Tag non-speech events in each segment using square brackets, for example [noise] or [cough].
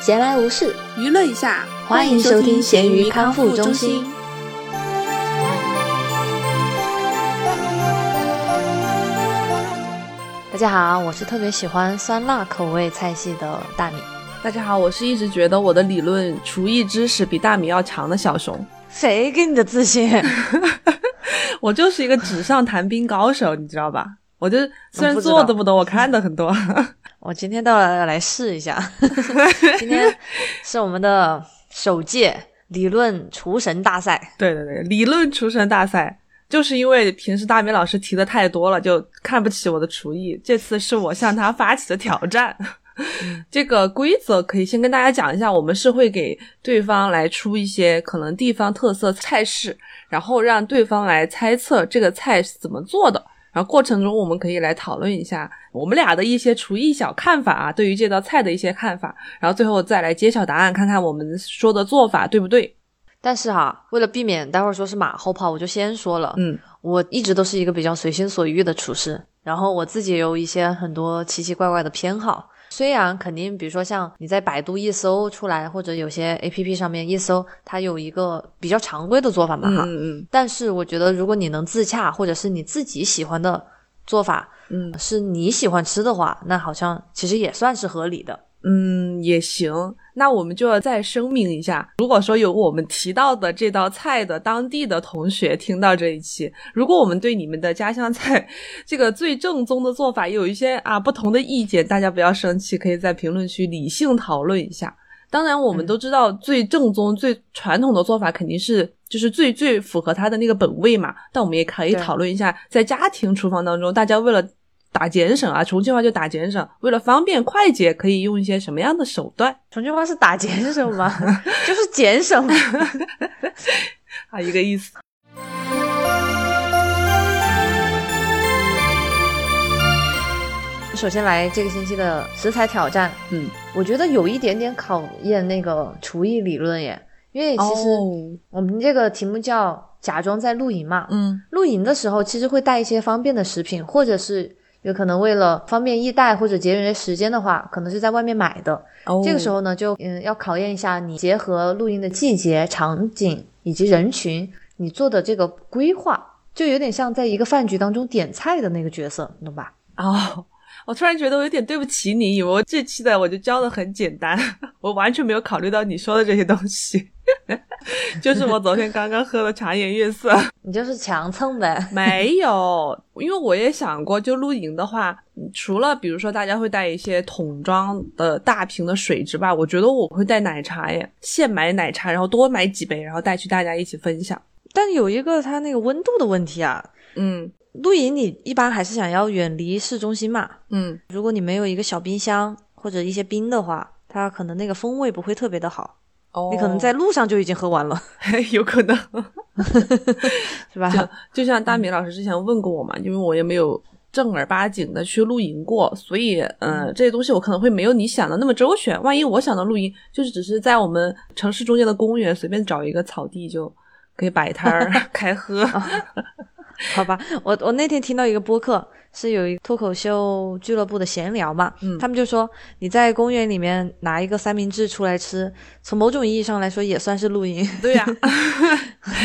闲来无事，娱乐一下，欢迎收听咸鱼康复中心。大家好，我是特别喜欢酸辣口味菜系的大米。大家好，我是一直觉得我的理论厨艺知识比大米要强的小熊。谁给你的自信？[laughs] 我就是一个纸上谈兵高手，你知道吧？我就虽然做的不多，我看的很多。我今天到了要来试一下。[laughs] 今天是我们的首届理论厨神大赛。对对对，理论厨神大赛，就是因为平时大明老师提的太多了，就看不起我的厨艺。这次是我向他发起的挑战。[laughs] 这个规则可以先跟大家讲一下，我们是会给对方来出一些可能地方特色菜式，然后让对方来猜测这个菜是怎么做的。然后过程中我们可以来讨论一下我们俩的一些厨艺小看法啊，对于这道菜的一些看法，然后最后再来揭晓答案，看看我们说的做法对不对。但是哈，为了避免待会儿说是马后炮，我就先说了，嗯，我一直都是一个比较随心所欲的厨师，然后我自己有一些很多奇奇怪怪的偏好。虽然肯定，比如说像你在百度一搜出来，或者有些 A P P 上面一搜，它有一个比较常规的做法嘛，哈，嗯嗯但是我觉得，如果你能自洽，或者是你自己喜欢的做法，嗯是你喜欢吃的话，那好像其实也算是合理的。嗯，也行。那我们就要再声明一下，如果说有我们提到的这道菜的当地的同学听到这一期，如果我们对你们的家乡菜这个最正宗的做法有一些啊不同的意见，大家不要生气，可以在评论区理性讨论一下。当然，我们都知道最正宗、最传统的做法肯定是就是最最符合它的那个本味嘛。但我们也可以讨论一下，在家庭厨房当中，大家为了打减省啊，重庆话就打减省，为了方便快捷，可以用一些什么样的手段 [laughs] 重庆话是打减省吗？[laughs] 就是减省。[laughs] 啊？一个意思。首先来这个星期的食材挑战，嗯，我觉得有一点点考验那个厨艺理论耶，因为其实哦我们这个题目叫假装在露营嘛，嗯露营的时候其实会带一些方便的食品，或者是有可能为了方便易带或者节约时间的话，可能是在外面买的。哦，这个时候呢，就嗯要考验一下你结合录音的季节、场景以及人群，你做的这个规划，就有点像在一个饭局当中点菜的那个角色，你懂吧？哦，我突然觉得我有点对不起你，以为我这期的我就教的很简单，[laughs] 我完全没有考虑到你说的这些东西，[laughs] 就是我昨天刚刚喝的茶颜悦色。[laughs] 你就是强蹭呗。[laughs] 没有，因为我也想过，就露营的话，嗯除了比如说大家会带一些桶装的大瓶的水之外，我觉得我会带奶茶耶，现买奶茶，然后多买几杯，然后带去大家一起分享。但有一个它那个温度的问题啊，嗯露营你一般还是想要远离市中心嘛。嗯，如果你没有一个小冰箱或者一些冰的话，它可能那个风味不会特别的好，哦，你可能在路上就已经喝完了，[laughs] 有可能。[laughs] 是吧？就就像大米老师之前问过我嘛，因为我也没有正儿八经的去露营过，所以嗯、呃这些东西我可能会没有你想的那么周全。万一我想的露营就是只是在我们城市中间的公园随便找一个草地就可以摆摊儿 [laughs] 开喝。[laughs] 好吧，我我那天听到一个播客，是有一个脱口秀俱乐部的闲聊嘛，嗯他们就说你在公园里面拿一个三明治出来吃，从某种意义上来说也算是露营。对呀、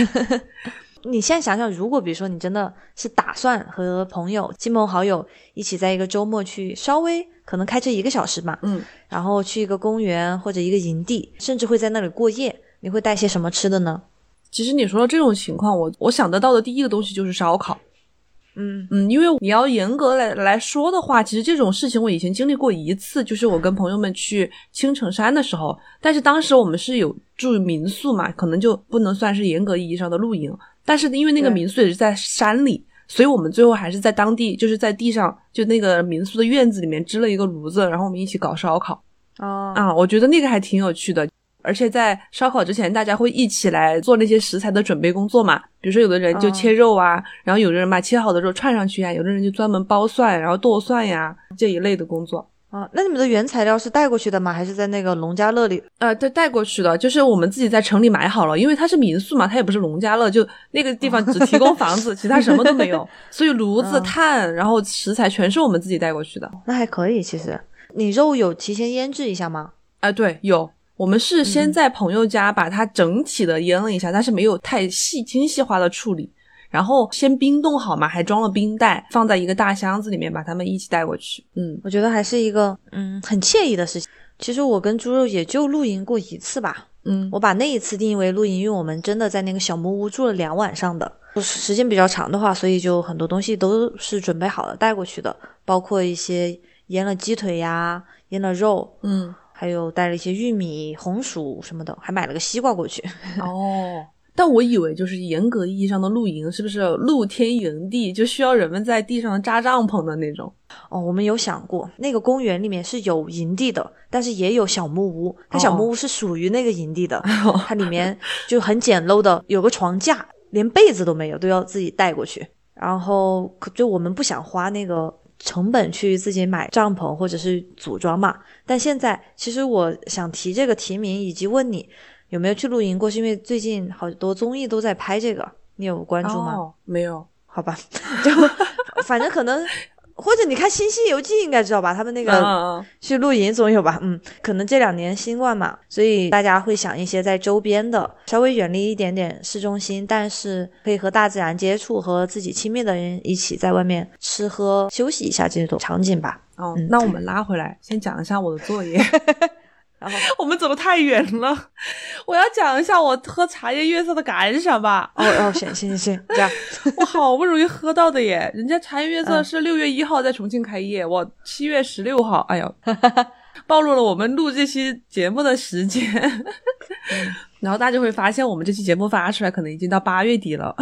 [laughs] 你现在想想，如果比如说你真的是打算和朋友、亲朋好友一起在一个周末去稍微可能开车一个小时嘛，嗯，然后去一个公园或者一个营地，甚至会在那里过夜，你会带些什么吃的呢？其实你说的这种情况，我我想得到的第一个东西就是烧烤。嗯嗯，因为你要严格来来说的话，其实这种事情我以前经历过一次，就是我跟朋友们去青城山的时候，但是当时我们是有住民宿嘛，可能就不能算是严格意义上的露营，但是因为那个民宿也是在山里，所以我们最后还是在当地，就是在地上，就那个民宿的院子里面支了一个炉子，然后我们一起搞烧烤哦啊，我觉得那个还挺有趣的。而且在烧烤之前，大家会一起来做那些食材的准备工作嘛。比如说，有的人就哦切肉啊，然后有的人把切好的肉串上去呀，有的人就专门剥蒜，然后剁蒜呀这一类的工作。啊，那你们的原材料是带过去的吗？还是在那个农家乐里？呃，对带过去的，就是我们自己在城里买好了，因为它是民宿嘛，它也不是农家乐，就那个地方只提供房子，[laughs] 其他什么都没有，[laughs] 所以炉子、嗯炭，然后食材全是我们自己带过去的。那还可以，其实。你肉有提前腌制一下吗？啊，对，有。我们是先在朋友家把它整体的腌了一下，但是没有太细精细化的处理。然后先冰冻好嘛，还装了冰袋，放在一个大箱子里面，把它们一起带过去。嗯，我觉得还是一个嗯很惬意的事情。其实我跟猪肉也就露营过一次吧。嗯，我把那一次定义为露营，因为我们真的在那个小木屋住了两晚上的，时间比较长的话，所以就很多东西都是准备好了带过去的，包括一些腌了鸡腿呀、腌了肉，嗯，还有带了一些玉米、红薯什么的，还买了个西瓜过去。[laughs] 哦，但我以为就是严格意义上的露营，是不是露天营地就需要人们在地上扎帐篷的那种？哦，我们有想过，那个公园里面是有营地的，但是也有小木屋。它小木屋是属于那个营地的，[laughs] 它里面就很简陋的，有个床架，连被子都没有，都要自己带过去。然后就我们不想花那个成本去自己买帐篷或者是组装嘛。但现在其实我想提这个提名，以及问你有没有去露营过，是因为最近好多综艺都在拍这个，你有关注吗？没有，好吧，就 [laughs] 反正可能。或者你看《新西游记》应该知道吧？他们那个去露营总有吧？嗯，可能这两年新冠嘛，所以大家会想一些在周边的，稍微远离一点点市中心，但是可以和大自然接触，和自己亲密的人一起在外面吃喝休息一下这种场景吧。哦，那我们拉回来，先讲一下我的作业。[laughs] 然 [laughs] 后我们走的太远了，我要讲一下我喝茶颜悦色的感想吧。哦哦，行行行行，这样 [laughs] 我好不容易喝到的耶，人家茶颜悦色是六月一号在重庆开业，我七月十六号，哎呦，暴露了我们录这期节目的时间。[laughs] 然后大家就会发现，我们这期节目发出来可能已经到八月底了。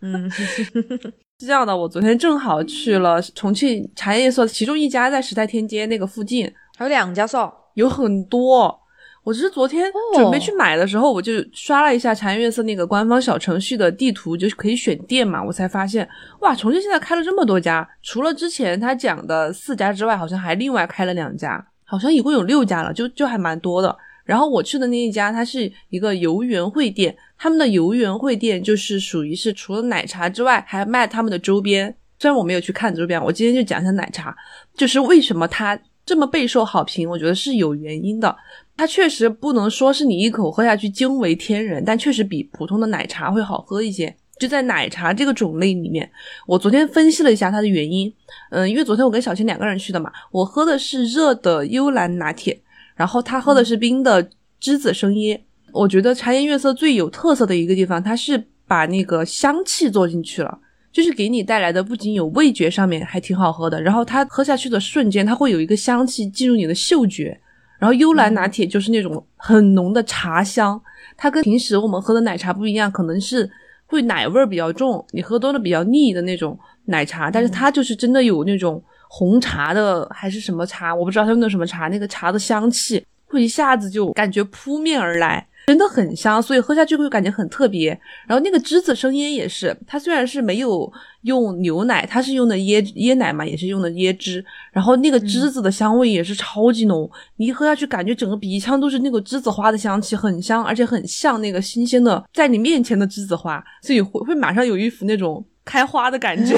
嗯，是这样的，我昨天正好去了重庆茶颜悦色，其中一家在时代天街那个附近，还有两家是哦。有很多，我只是昨天准备去买的时候，我就刷了一下茶颜悦色那个官方小程序的地图，就是可以选店嘛，我才发现，哇，重庆现在开了这么多家，除了之前他讲的四家之外，好像还另外开了两家，好像一共有六家了，就就还蛮多的。然后我去的那一家，它是一个游园会店，他们的游园会店就是属于是除了奶茶之外，还卖他们的周边。虽然我没有去看周边，我今天就讲一下奶茶，就是为什么它。这么备受好评，我觉得是有原因的。它确实不能说是你一口喝下去惊为天人，但确实比普通的奶茶会好喝一些。就在奶茶这个种类里面，我昨天分析了一下它的原因。嗯，因为昨天我跟小青两个人去的嘛，我喝的是热的幽兰拿铁，然后他喝的是冰的栀子生椰。我觉得茶颜悦色最有特色的一个地方，它是把那个香气做进去了。就是给你带来的不仅有味觉上面还挺好喝的，然后它喝下去的瞬间，它会有一个香气进入你的嗅觉。然后幽兰拿铁就是那种很浓的茶香，它跟平时我们喝的奶茶不一样，可能是会奶味儿比较重，你喝多了比较腻的那种奶茶，但是它就是真的有那种红茶的还是什么茶，我不知道它用的什么茶，那个茶的香气会一下子就感觉扑面而来。真的很香，所以喝下去会感觉很特别。然后那个栀子生椰也是，它虽然是没有用牛奶，它是用的椰椰奶嘛，也是用的椰汁。然后那个栀子的香味也是超级浓，你一喝下去，感觉整个鼻腔都是那个栀子花的香气，很香，而且很像那个新鲜的在你面前的栀子花，所以会会马上有一副那种。开花的感觉，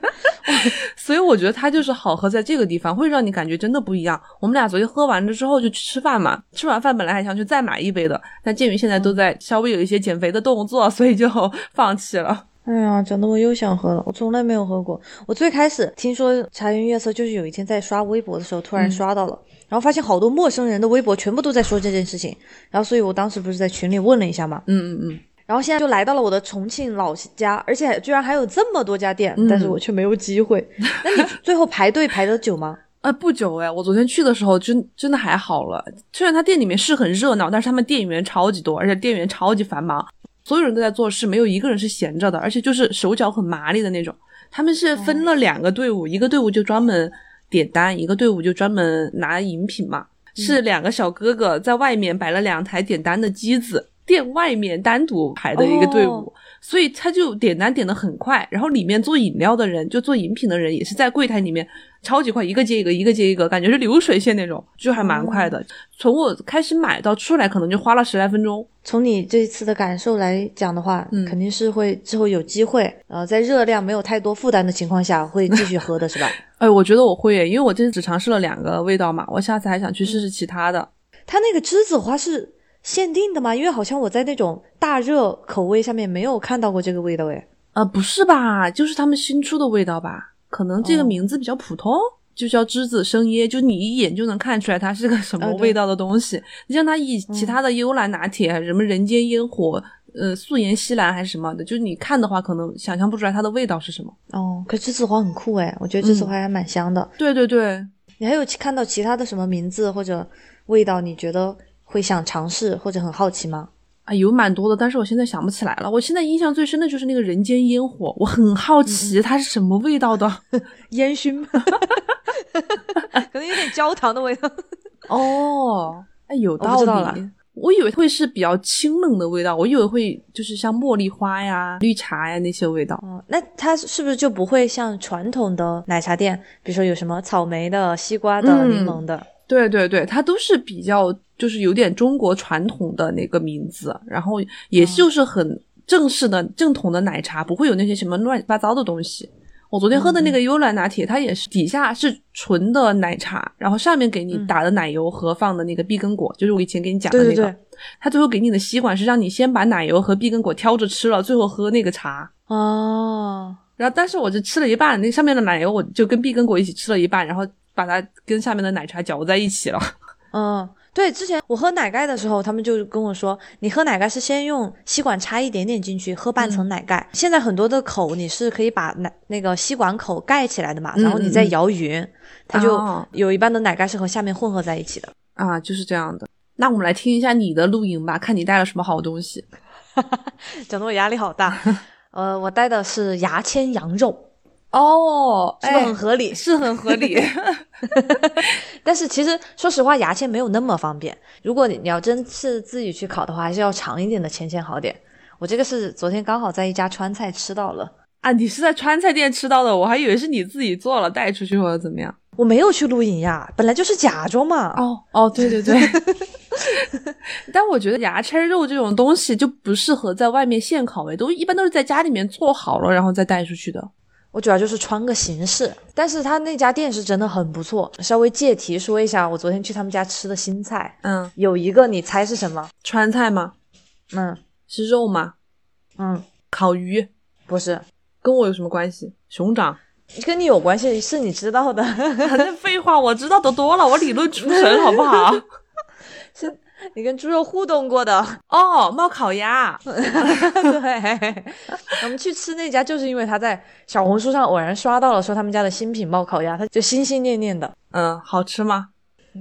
[laughs] 所以我觉得它就是好喝在这个地方，会让你感觉真的不一样。我们俩昨天喝完了之后就去吃饭嘛，吃完饭本来还想去再买一杯的，但鉴于现在都在稍微有一些减肥的动作，所以就放弃了。哎 [laughs] 呀，讲的我又想喝了，我从来没有喝过。我最开始听说茶颜悦色，就是有一天在刷微博的时候突然刷到了，然后发现好多陌生人的微博全部都在说这件事情，然后所以我当时不是在群里问了一下嘛，嗯嗯嗯。然后现在就来到了我的重庆老家，而且居然还有这么多家店，但是我却没有机会。那你 [laughs] 最后排队排的久吗？啊，不久哎，我昨天去的时候真真的还好了。虽然他店里面是很热闹，但是他们店员超级多，而且店员超级繁忙，所有人都在做事，没有一个人是闲着的，而且就是手脚很麻利的那种。他们是分了两个队伍，一个队伍就专门点单，一个队伍就专门拿饮品嘛。是两个小哥哥在外面摆了两台点单的机子。店外面单独排的一个队伍，所以他就点单点的很快，然后里面做饮料的人，就做饮品的人也是在柜台里面超级快，一个接一个，一个接一个，感觉是流水线那种，就还蛮快的。从我开始买到出来，可能就花了十来分钟。从你这次的感受来讲的话，肯定是会之后有机会，呃，在热量没有太多负担的情况下，会继续喝的是吧？[laughs] 哎，我觉得我会，因为我这次只尝试了两个味道嘛，我下次还想去试试其他的。它那个栀子花是限定的吗？因为好像我在那种大热口味下面没有看到过这个味道诶。呃，不是吧？就是他们新出的味道吧？可能这个名字比较普通，就叫栀子生椰，就你一眼就能看出来它是个什么味道的东西。你像它以其他的幽兰拿铁、什么人间烟火、呃素颜西兰还是什么的，就是你看的话，可能想象不出来它的味道是什么。哦，可栀子花很酷诶，我觉得栀子花还蛮香的。对对对，你还有看到其他的什么名字或者味道？你觉得会想尝试或者很好奇吗？啊，有蛮多的，但是我现在想不起来了。我现在印象最深的就是那个人间烟火，我很好奇它是什么味道的，[laughs] 烟熏，[laughs] 可能有点焦糖的味道。哦，[laughs] 哎，有道理。我以为会是比较清冷的味道，我以为会就是像茉莉花呀、绿茶呀那些味道。哦，那它是不是就不会像传统的奶茶店，比如说有什么草莓的、西瓜的、柠檬的？对对对，它都是比较就是有点中国传统的那个名字，然后也就是很正式的正统的奶茶，不会有那些什么乱七八糟的东西。我昨天喝的那个幽兰拿铁，它也是底下是纯的奶茶，然后上面给你打的奶油和放的那个碧根果，就是我以前给你讲的那个。对对对。它最后给你的吸管是让你先把奶油和碧根果挑着吃了，最后喝那个茶。哦。然后，但是我就吃了一半，那上面的奶油我就跟碧根果一起吃了一半，然后。把它跟下面的奶茶搅在一起了。[laughs] 嗯，对，之前我喝奶盖的时候，他们就跟我说，你喝奶盖是先用吸管插一点点进去，喝半层奶盖。现在很多的口你是可以把奶那个吸管口盖起来的嘛，然后你再摇匀，它就有一半的奶盖是和下面混合在一起的。啊，就是这样的。那我们来听一下你的露营吧，看你带了什么好东西。[laughs] 讲的我压力好大。[laughs] 呃，我带的是牙签羊肉。哦，是不是很合理？是很合理，[laughs] 但是其实说实话，牙签没有那么方便。如果你要真是自己去烤的话，还是要长一点的签签好点。我这个是昨天刚好在一家川菜吃到了啊，你是在川菜店吃到的，我还以为是你自己做了带出去或者怎么样。我没有去露营呀，本来就是假装嘛。哦哦，对对对。[laughs] 但我觉得牙签肉这种东西就不适合在外面现烤，诶，都一般都是在家里面做好了然后再带出去的。我主要就是穿个形式，但是他那家店是真的很不错。稍微借题说一下，我昨天去他们家吃的新菜，嗯，有一个你猜是什么？川菜吗？嗯，是肉吗？嗯，烤鱼不是，跟我有什么关系？熊掌跟你有关系，是你知道的。[laughs] 那废话，我知道的多了，我理论出神，好不好？[laughs] 是。你跟猪肉互动过的哦，冒烤鸭。[laughs] 对，我们去吃那家，就是因为他在小红书上偶然刷到了，说他们家的新品冒烤鸭，他就心心念念的。嗯，好吃吗？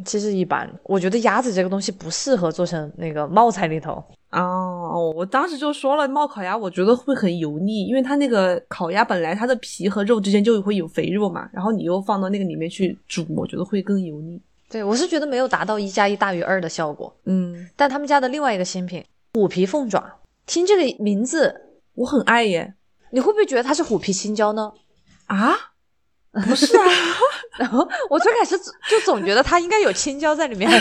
其实一般，我觉得鸭子这个东西不适合做成那个冒菜里头。哦，我当时就说了，冒烤鸭我觉得会很油腻，因为它那个烤鸭本来它的皮和肉之间就会有肥肉嘛，然后你又放到那个里面去煮，我觉得会更油腻。对，我是觉得没有达到一加一大于二的效果。嗯，但他们家的另外一个新品虎皮凤爪，听这个名字我很爱耶。你会不会觉得它是虎皮青椒呢？啊，不是啊。[laughs] 然后我最开始就总觉得它应该有青椒在里面。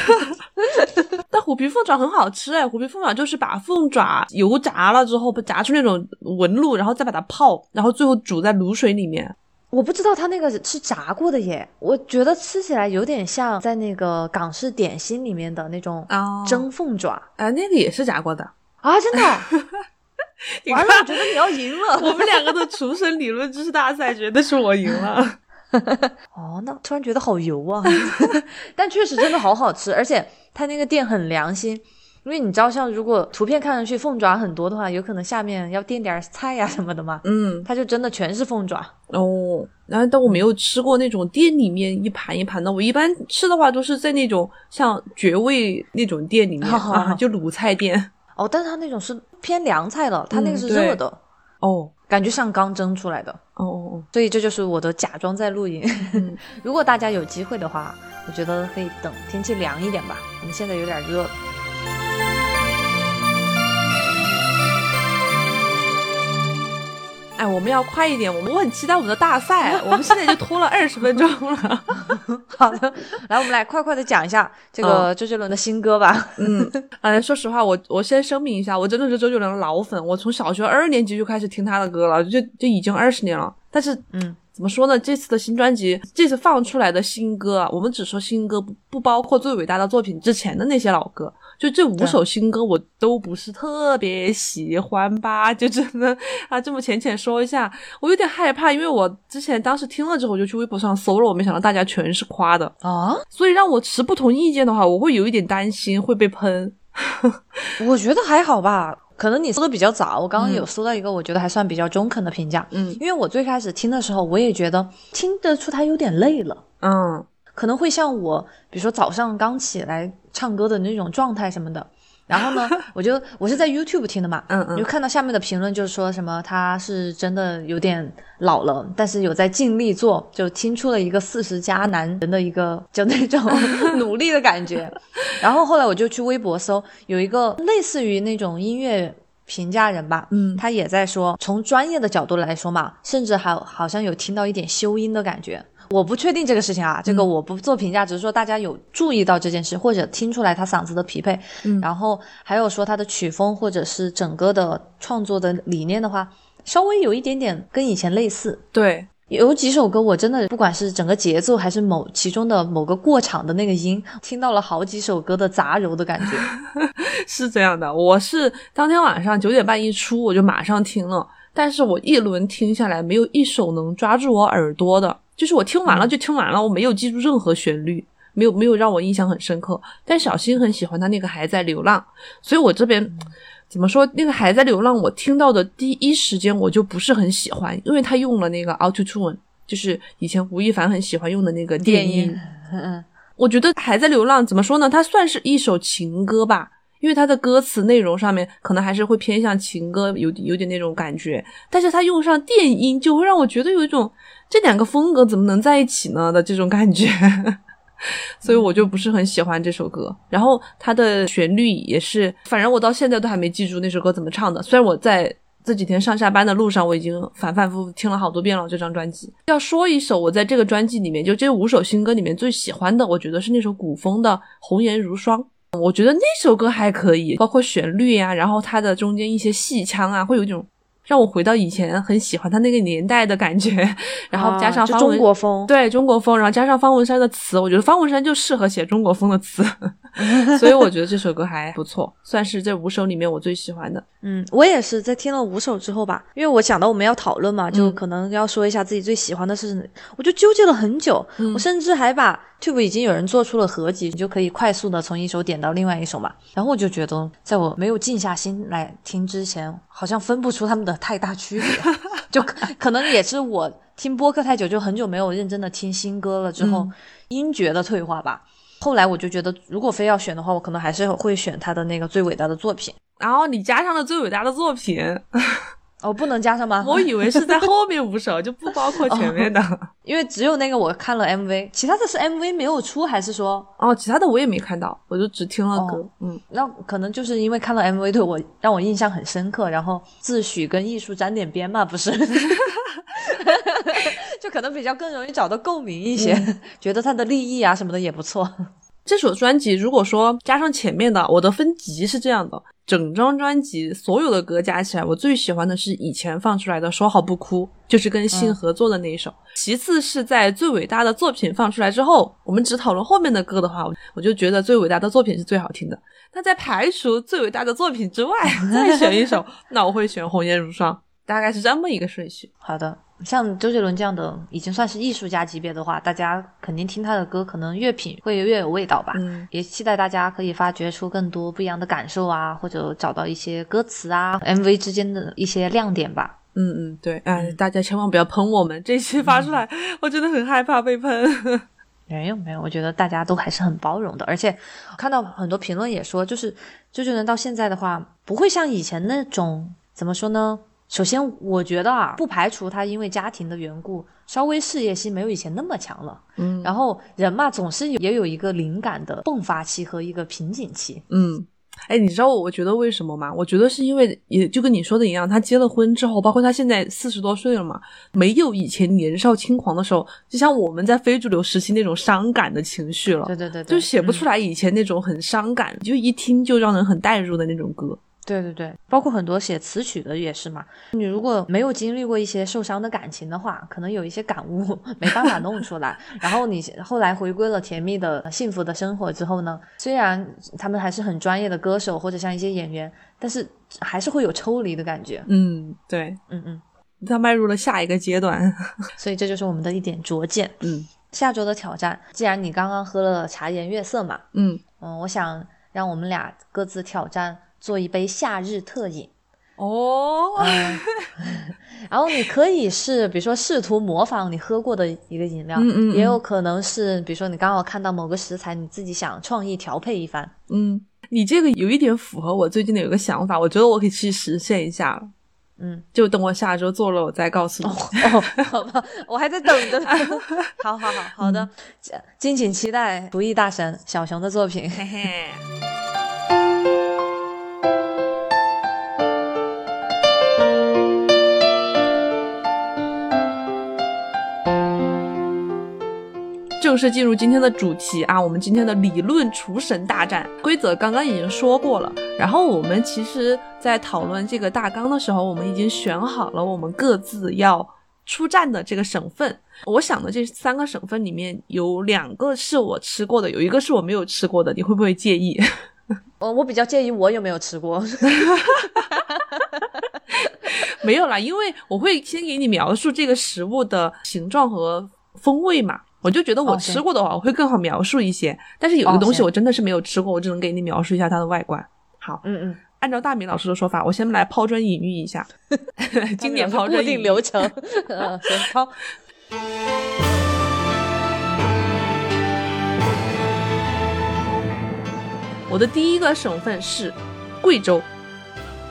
[laughs] 但虎皮凤爪很好吃哎，虎皮凤爪就是把凤爪油炸了之后，炸出那种纹路，然后再把它泡，然后最后煮在卤水里面。我不知道它那个是炸过的耶，我觉得吃起来有点像在那个港式点心里面的那种蒸凤爪啊，那个也是炸过的啊，真的。[laughs] 完了，我觉得你要赢了。我们两个的厨神理论知识大赛，绝对是我赢了。[laughs] 哦，那突然觉得好油啊，[laughs] 但确实真的好好吃，而且它那个店很良心。因为你知道，像如果图片看上去凤爪很多的话，有可能下面要垫点菜呀什么的嘛。嗯，它就真的全是凤爪哦。然后，但我没有吃过那种店里面一盘一盘的。我一般吃的话，都是在那种像绝味那种店里面，[laughs] 就卤菜店。哦，但是它那种是偏凉菜的，它那个是热的。哦，感觉像刚蒸出来的。哦哦哦。所以这就是我的假装在露营。[laughs] 如果大家有机会的话，我觉得可以等天气凉一点吧。我们现在有点热。哎，我们要快一点，我们我很期待我们的大赛，我们现在就拖了二十分钟了。[laughs] 好的，来，我们来快快的讲一下这个周杰伦的新歌吧。嗯，哎，说实话，我我先声明一下，我真的是周杰伦的老粉，我从小学二年级就开始听他的歌了，就就已经二十年了。但是，嗯，怎么说呢？这次的新专辑，这次放出来的新歌啊，我们只说新歌，不不包括最伟大的作品之前的那些老歌。就这五首新歌，我都不是特别喜欢吧？就真的啊，这么浅浅说一下，我有点害怕，因为我之前当时听了之后，我就去微博上搜了，我没想到大家全是夸的啊，所以让我持不同意见的话，我会有一点担心会被喷。[laughs] 我觉得还好吧。可能你搜的比较早，我刚刚有搜到一个，我觉得还算比较中肯的评价。嗯，因为我最开始听的时候，我也觉得听得出他有点累了。嗯，可能会像我，比如说早上刚起来唱歌的那种状态什么的。然后呢，[laughs] 我就我是在 YouTube 听的嘛，嗯嗯，就看到下面的评论，就是说什么他是真的有点老了，但是有在尽力做，就听出了一个四十加男人的一个 [laughs] 就那种努力的感觉。然后后来我就去微博搜，有一个类似于那种音乐评价人吧，嗯，他也在说，从专业的角度来说嘛，甚至还好像有听到一点修音的感觉。我不确定这个事情啊，这个我不做评价，只是说大家有注意到这件事，或者听出来他嗓子的匹配，嗯，然后还有说他的曲风或者是整个的创作的理念的话，稍微有一点点跟以前类似。对，有几首歌我真的不管是整个节奏还是某其中的某个过场的那个音，听到了好几首歌的杂糅的感觉。[laughs] 是这样的，我是当天晚上九点半一出我就马上听了，但是我一轮听下来没有一首能抓住我耳朵的。就是我听完了就听完了，我没有记住任何旋律，没有没有让我印象很深刻。但小新很喜欢他那个还在流浪，所以我这边怎么说那个还在流浪，我听到的第一时间我就不是很喜欢，因为他用了那个 Auto Tune，就是以前吴亦凡很喜欢用的那个电音。嗯，我觉得还在流浪怎么说呢？它算是一首情歌吧，因为它的歌词内容上面可能还是会偏向情歌，有有点那种感觉。但是它用上电音，就会让我觉得有一种。这两个风格怎么能在一起呢的这种感觉，[laughs] 所以我就不是很喜欢这首歌。然后它的旋律也是，反正我到现在都还没记住那首歌怎么唱的。虽然我在这几天上下班的路上，我已经反反复复听了好多遍了这张专辑。要说一首我在这个专辑里面，就这五首新歌里面最喜欢的，我觉得是那首古风的《红颜如霜》。我觉得那首歌还可以，包括旋律呀，然后它的中间一些戏腔啊，会有一种。让我回到以前很喜欢他那个年代的感觉，[laughs] 然后加上方中国风，对中国风，然后加上方文山的词，我觉得方文山就适合写中国风的词，[laughs] 所以我觉得这首歌还不错，算是这五首里面我最喜欢的。嗯，我也是在听了五首之后吧，因为我想到我们要讨论嘛，就可能要说一下自己最喜欢的是，我就纠结了很久，我甚至还把。Tube 已经有人做出了合集，你就可以快速的从一首点到另外一首嘛。然后我就觉得，在我没有静下心来听之前，好像分不出他们的太大区别。[laughs] 就可能也是我听播客太久，就很久没有认真的听新歌了之后，音觉的退化吧。后来我就觉得，如果非要选的话，我可能还是会选他的那个最伟大的作品。然后你加上了最伟大的作品。哦，不能加上吗？[laughs] 我以为是在后面五首，[laughs] 就不包括前面的，因为只有那个我看了 MV，其他的是 MV 没有出，还是说？哦，其他的我也没看到，我就只听了歌。嗯，那可能就是因为看了 MV 对我让我印象很深刻，然后自诩跟艺术沾点边嘛，不是？[laughs] 就可能比较更容易找到共鸣一些，觉得他的立意啊什么的也不错。这首专辑如果说加上前面的，我的分级是这样的：整张专辑所有的歌加起来，我最喜欢的是以前放出来的《说好不哭》，就是跟信合作的那一首。其次是在最伟大的作品放出来之后，我们只讨论后面的歌的话，我就觉得最伟大的作品是最好听的。那在排除最伟大的作品之外，再选一首，[laughs] 那我会选《红颜如霜》，大概是这么一个顺序。好的。像周杰伦这样的已经算是艺术家级别的话，大家肯定听他的歌，可能越品会越有味道吧。嗯，也期待大家可以发掘出更多不一样的感受啊，或者找到一些歌词啊、MV 之间的一些亮点吧。嗯嗯，对，哎，大家千万不要喷我们，这期发出来，我真的很害怕被喷。[laughs] 没有没有，我觉得大家都还是很包容的，而且看到很多评论也说，就是周杰伦到现在的话，不会像以前那种怎么说呢？首先，我觉得啊，不排除他因为家庭的缘故，稍微事业心没有以前那么强了。嗯，然后人嘛，总是也有一个灵感的迸发期和一个瓶颈期。嗯，哎，你知道我我觉得为什么吗？我觉得是因为也就跟你说的一样，他结了婚之后，包括他现在四十多岁了嘛，没有以前年少轻狂的时候，就像我们在非主流时期那种伤感的情绪了。对对对，就写不出来以前那种很伤感，就一听就让人很带入的那种歌。对对对，包括很多写词曲的也是嘛。你如果没有经历过一些受伤的感情的话，可能有一些感悟 [laughs] 没办法弄出来。然后你后来回归了甜蜜的幸福的生活之后呢，虽然他们还是很专业的歌手或者像一些演员，但是还是会有抽离的感觉。嗯，对，嗯嗯，他迈入了下一个阶段。[laughs] 所以这就是我们的一点拙见。嗯，下周的挑战，既然你刚刚喝了茶颜悦色嘛，嗯嗯，我想让我们俩各自挑战做一杯夏日特饮。哦，嗯，[laughs] 然后你可以是，比如说试图模仿你喝过的一个饮料，嗯嗯嗯也有可能是，比如说你刚好看到某个食材，你自己想创意调配一番。嗯，你这个有一点符合我最近的有一个想法，我觉得我可以去实现一下。嗯，就等我下周做了，我再告诉你。哦，好吧，我还在等着 [laughs] 呢。好好好好的，敬请期待厨艺大神小熊的作品。嘿嘿。正式进入今天的主题啊，我们今天的理论厨神大战规则刚刚已经说过了。然后我们其实，在讨论这个大纲的时候，我们已经选好了我们各自要出战的这个省份。我想的这三个省份里面有两个是我吃过的，有一个是我没有吃过的，你会不会介意？[laughs] 我我比较介意我有没有吃过。[laughs] 没有啦，因为我会先给你描述这个食物的形状和风味嘛。我就觉得我吃过的话，我会更好描述一些。但是有一个东西我真的是没有吃过，我只能给你描述一下它的外观。好，嗯嗯，按照大明老师的说法，我先来抛砖引玉一下，[laughs] 经典抛砖引玉定流程。嗯，行，抛。[laughs] 我的第一个省份是贵州。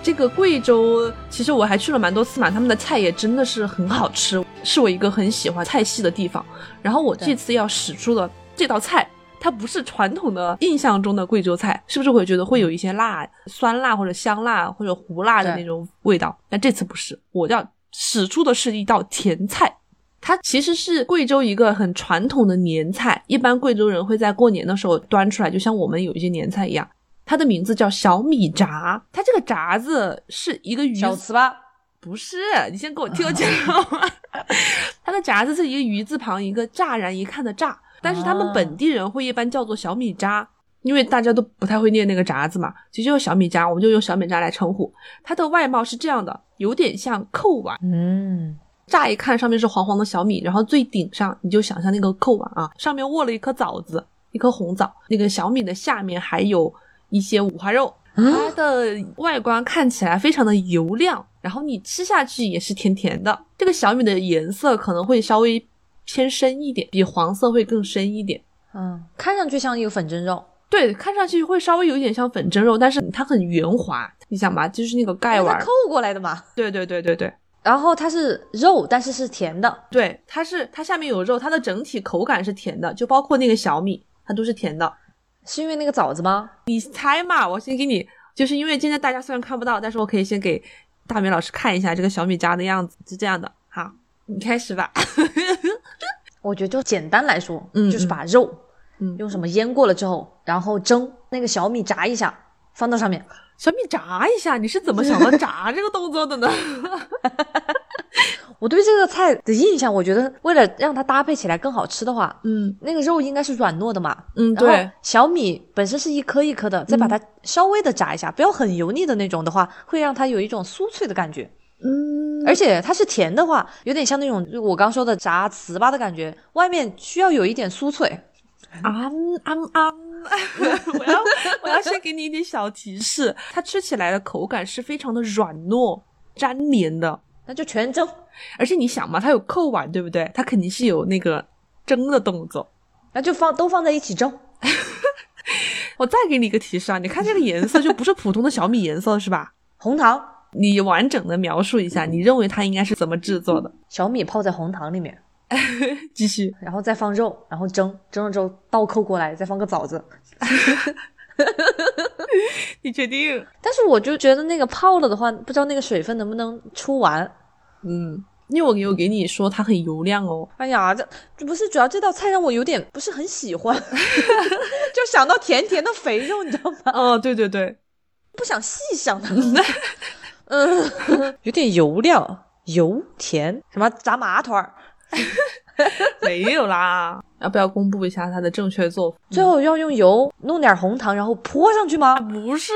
这个贵州其实我还去了蛮多次嘛，他们的菜也真的是很好吃，是我一个很喜欢菜系的地方。然后我这次要使出的这道菜，它不是传统的印象中的贵州菜，是不是会觉得会有一些辣、酸辣或者香辣或者胡辣的那种味道？但这次不是，我要使出的是一道甜菜。它其实是贵州一个很传统的年菜，一般贵州人会在过年的时候端出来，就像我们有一些年菜一样。它的名字叫小米炸，它这个炸字是一个鱼小糍粑。不是，你先给我听我讲完。[laughs] 它的炸字是一个鱼字旁一个乍然一看的乍，但是他们本地人会一般叫做小米渣，因为大家都不太会念那个炸字嘛，其实就是小米渣，我们就用小米渣来称呼。它的外貌是这样的，有点像扣碗，嗯，乍一看上面是黄黄的小米，然后最顶上你就想象那个扣碗啊，上面握了一颗枣子，一颗红枣，那个小米的下面还有一些五花肉。它的外观看起来非常的油亮，然后你吃下去也是甜甜的。这个小米的颜色可能会稍微偏深一点，比黄色会更深一点。嗯，看上去像一个粉蒸肉，对，看上去会稍微有一点像粉蒸肉，但是它很圆滑。你想吧，就是那个盖碗扣，过来的嘛。对对对对对然后它是肉，但是是甜的。对，它是它下面有肉，它的整体口感是甜的，就包括那个小米，它都是甜的。是因为那个枣子吗？你猜嘛？我先给你，就是因为今天大家虽然看不到，但是我可以先给大明老师看一下这个小米渣的样子，是这样的。好，你开始吧。[laughs] 我觉得就简单来说，嗯就是把肉，嗯用什么腌过了之后，然后蒸那个小米炸一下，放到上面。小米炸一下，你是怎么想到炸这个动作的呢？[laughs] 我对这个菜的印象，我觉得为了让它搭配起来更好吃的话，嗯那个肉应该是软糯的嘛。嗯，对，小米本身是一颗一颗的，再把它稍微的炸一下，不要很油腻的那种的话，会让它有一种酥脆的感觉。嗯，而且它是甜的话，有点像那种我刚说的炸糍粑的感觉，外面需要有一点酥脆。啊啊啊！[laughs] 我要我要先给你一点小提示，它吃起来的口感是非常的软糯、粘连的。那就全蒸，而且你想嘛，它有扣碗，对不对？它肯定是有那个蒸的动作。那就放都放在一起蒸。[laughs] 我再给你一个提示啊，你看这个颜色就不是普通的小米颜色，是吧？[laughs] 红糖，你完整的描述一下，你认为它应该是怎么制作的？小米泡在红糖里面，[laughs] 继续。然后再放肉，然后蒸，蒸了之后倒扣过来，再放个枣子。你确定？但是我就觉得那个泡了的话，不知道那个水分能不能出完。嗯，因为我有给你说它很油亮哦。哎呀，这这不是主要这道菜让我有点不是很喜欢，[laughs] 就想到甜甜的肥肉，你知道吗？哦，对对对，不想细想它。[laughs] 嗯，有点油亮，油甜，什么炸麻团儿，[laughs] 没有啦，要不要公布一下它的正确做法？最后要用油弄点红糖，然后泼上去吗？不是，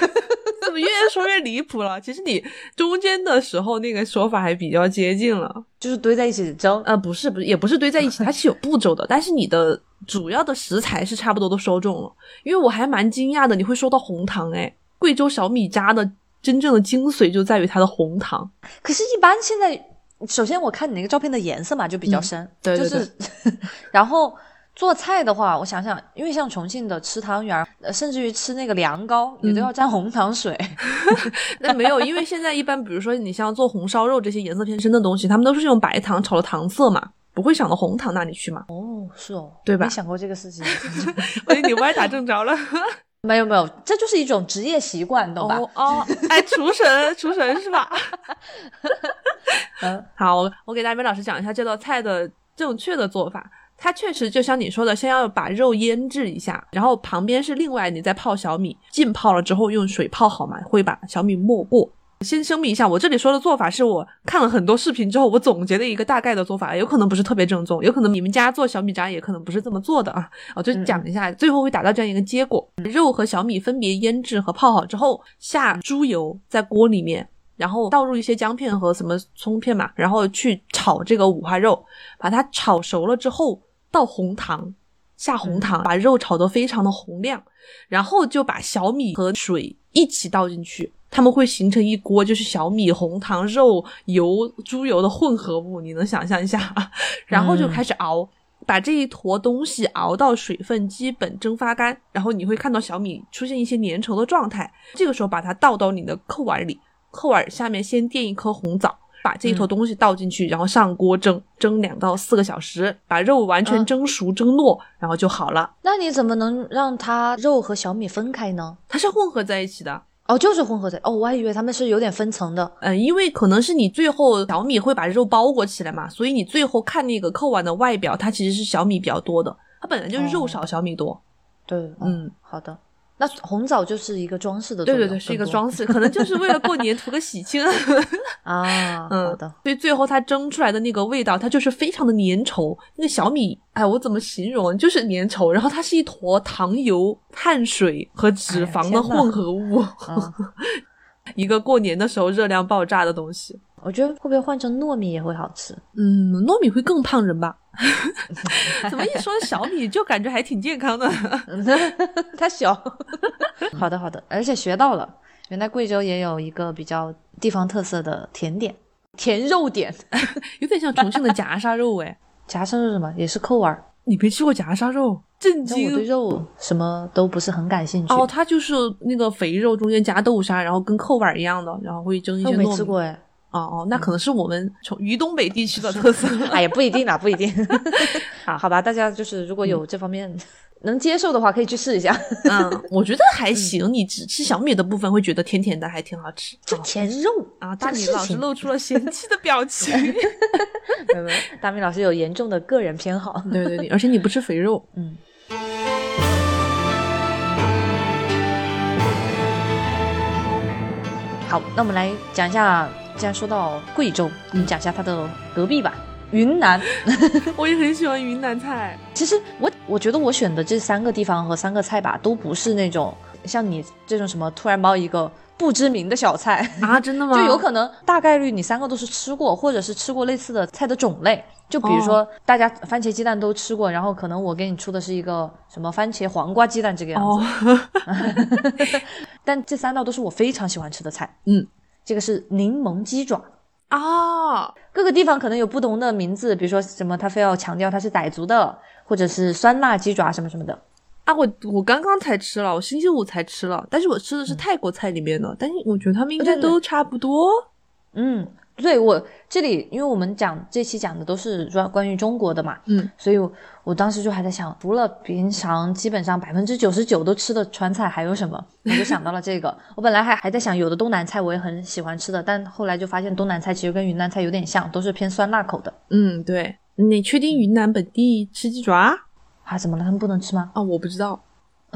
[laughs] 怎么越说越离谱了？其实你中间的时候那个说法还比较接近了，就是堆在一起蒸。呃，不是，不是，也不是堆在一起，它是有步骤的，但是你的主要的食材是差不多都收中了。因为我还蛮惊讶的，你会说到红糖，哎，贵州小米渣的真正的精髓就在于它的红糖。可是，一般现在。首先，我看你那个照片的颜色嘛，就比较深，对对对。就是，[laughs] 然后做菜的话，我想想，因为像重庆的吃汤圆，呃，甚至于吃那个凉糕，你都要沾红糖水。[laughs] 那没有，因为现在一般，比如说你像做红烧肉这些颜色偏深的东西，他们都是用白糖炒的糖色嘛，不会想到红糖那里去嘛。哦，是哦，对吧？没想过这个事情。[laughs] 我你歪打正着了。没有没有，这就是一种职业习惯，懂吧？哦，哎，厨神，[laughs] 厨神是吧？嗯，好，我我给大明老师讲一下这道菜的正确的做法。它确实就像你说的，先要把肉腌制一下，然后旁边是另外你再泡小米，浸泡了之后用水泡好嘛，会把小米没过。先声明一下，我这里说的做法是我看了很多视频之后，我总结的一个大概的做法，有可能不是特别正宗，有可能你们家做小米渣也可能不是这么做的啊。我就讲一下，最后会达到这样一个结果：肉和小米分别腌制和泡好之后，下猪油在锅里面，然后倒入一些姜片和什么葱片嘛，然后去炒这个五花肉，把它炒熟了之后倒红糖，下红糖，把肉炒得非常的红亮，然后就把小米和水一起倒进去。他们会形成一锅，就是小米、红糖、肉、油、猪油的混合物，你能想象一下？[laughs] 然后就开始熬，把这一坨东西熬到水分基本蒸发干，然后你会看到小米出现一些粘稠的状态。这个时候把它倒到你的扣碗里，扣碗下面先垫一颗红枣，把这一坨东西倒进去，然后上锅蒸，蒸两到四个小时，把肉完全蒸熟、蒸糯，然后就好了。那你怎么能让它肉和小米分开呢？它是混合在一起的。哦，就是混合在哦，我还以为他们是有点分层的。嗯，因为可能是你最后小米会把肉包裹起来嘛，所以你最后看那个扣碗的外表，它其实是小米比较多的，它本来就是肉少小米多。对，嗯，好的。那红枣就是一个装饰的，对对对，是一个装饰，可能就是为了过年 [laughs] 图个喜庆啊。[laughs] 嗯，好的。所以最后它蒸出来的那个味道，它就是非常的粘稠。那个小米，哎，我怎么形容？就是粘稠，然后它是一坨糖油、碳水和脂肪的混合物，[laughs] 一个过年的时候热量爆炸的东西。我觉得会不会换成糯米也会好吃？嗯，糯米会更胖人吧？[laughs] 怎么一说小米就感觉还挺健康的？[laughs] 它小。好的好的，而且学到了，原来贵州也有一个比较地方特色的甜点，甜肉点，[laughs] 有点像重庆的夹沙肉哎。夹沙肉什么？也是扣碗？你没吃过夹沙肉？震惊！我对肉什么都不是很感兴趣。哦，它就是那个肥肉中间夹豆沙，然后跟扣碗一样的，然后会蒸一些糯米。没吃过哎。哦哦，那可能是我们从渝东北地区的特色。[laughs] 哎呀，不一定啦，不一定。[laughs] 好，好吧，大家就是如果有这方面能接受的话，可以去试一下。[laughs] 嗯，我觉得还行。你只吃小米的部分会觉得甜甜的，还挺好吃。就甜肉啊！大米老师露出了嫌弃的表情。没有，大米老师有严重的个人偏好。对对对，而且你不吃肥肉。嗯。好，那我们来讲一下。既然说到贵州，我们讲一下它的隔壁吧，云南。[laughs] 我也很喜欢云南菜。其实我我觉得我选的这三个地方和三个菜吧，都不是那种像你这种什么突然冒一个不知名的小菜啊，真的吗？[laughs] 就有可能大概率你三个都是吃过，或者是吃过类似的菜的种类。就比如说大家番茄鸡蛋都吃过，然后可能我给你出的是一个什么番茄黄瓜鸡蛋这个样子。[laughs] 但这三道都是我非常喜欢吃的菜。嗯。这个是柠檬鸡爪啊，各个地方可能有不同的名字，比如说什么，他非要强调它是傣族的，或者是酸辣鸡爪什么什么的啊。我我刚刚才吃了，我星期五才吃了，但是我吃的是泰国菜里面的，但是我觉得他们应该都差不多。嗯。对我这里，因为我们讲这期讲的都是关关于中国的嘛，嗯，所以我当时就还在想，除了平常基本上百分之九十九都吃的川菜，还有什么？我就想到了这个。[laughs] 我本来还还在想，有的东南菜我也很喜欢吃的，但后来就发现东南菜其实跟云南菜有点像，都是偏酸辣口的。嗯，对。你确定云南本地吃鸡爪？啊？怎么了？他们不能吃吗？啊，我不知道。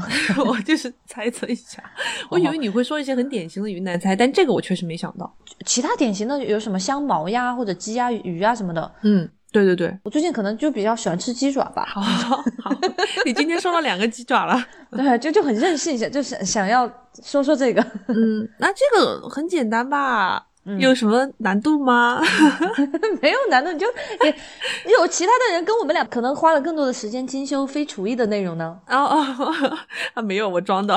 [laughs] 我就是猜测一下，[laughs] 我以为你会说一些很典型的云南菜，但这个我确实没想到。其他典型的有什么香茅呀，或者鸡呀、鱼啊什么的。嗯，对对对，我最近可能就比较喜欢吃鸡爪吧。好，好，你今天说了两个鸡爪了。[laughs] 对，就就很任性一下，就想想要说说这个。嗯，那这个很简单吧？有什么难度吗？[laughs] 没有难度，你就也有其他的人跟我们俩可能花了更多的时间精修非厨艺的内容呢。哦哦，[laughs] 啊没有，我装的。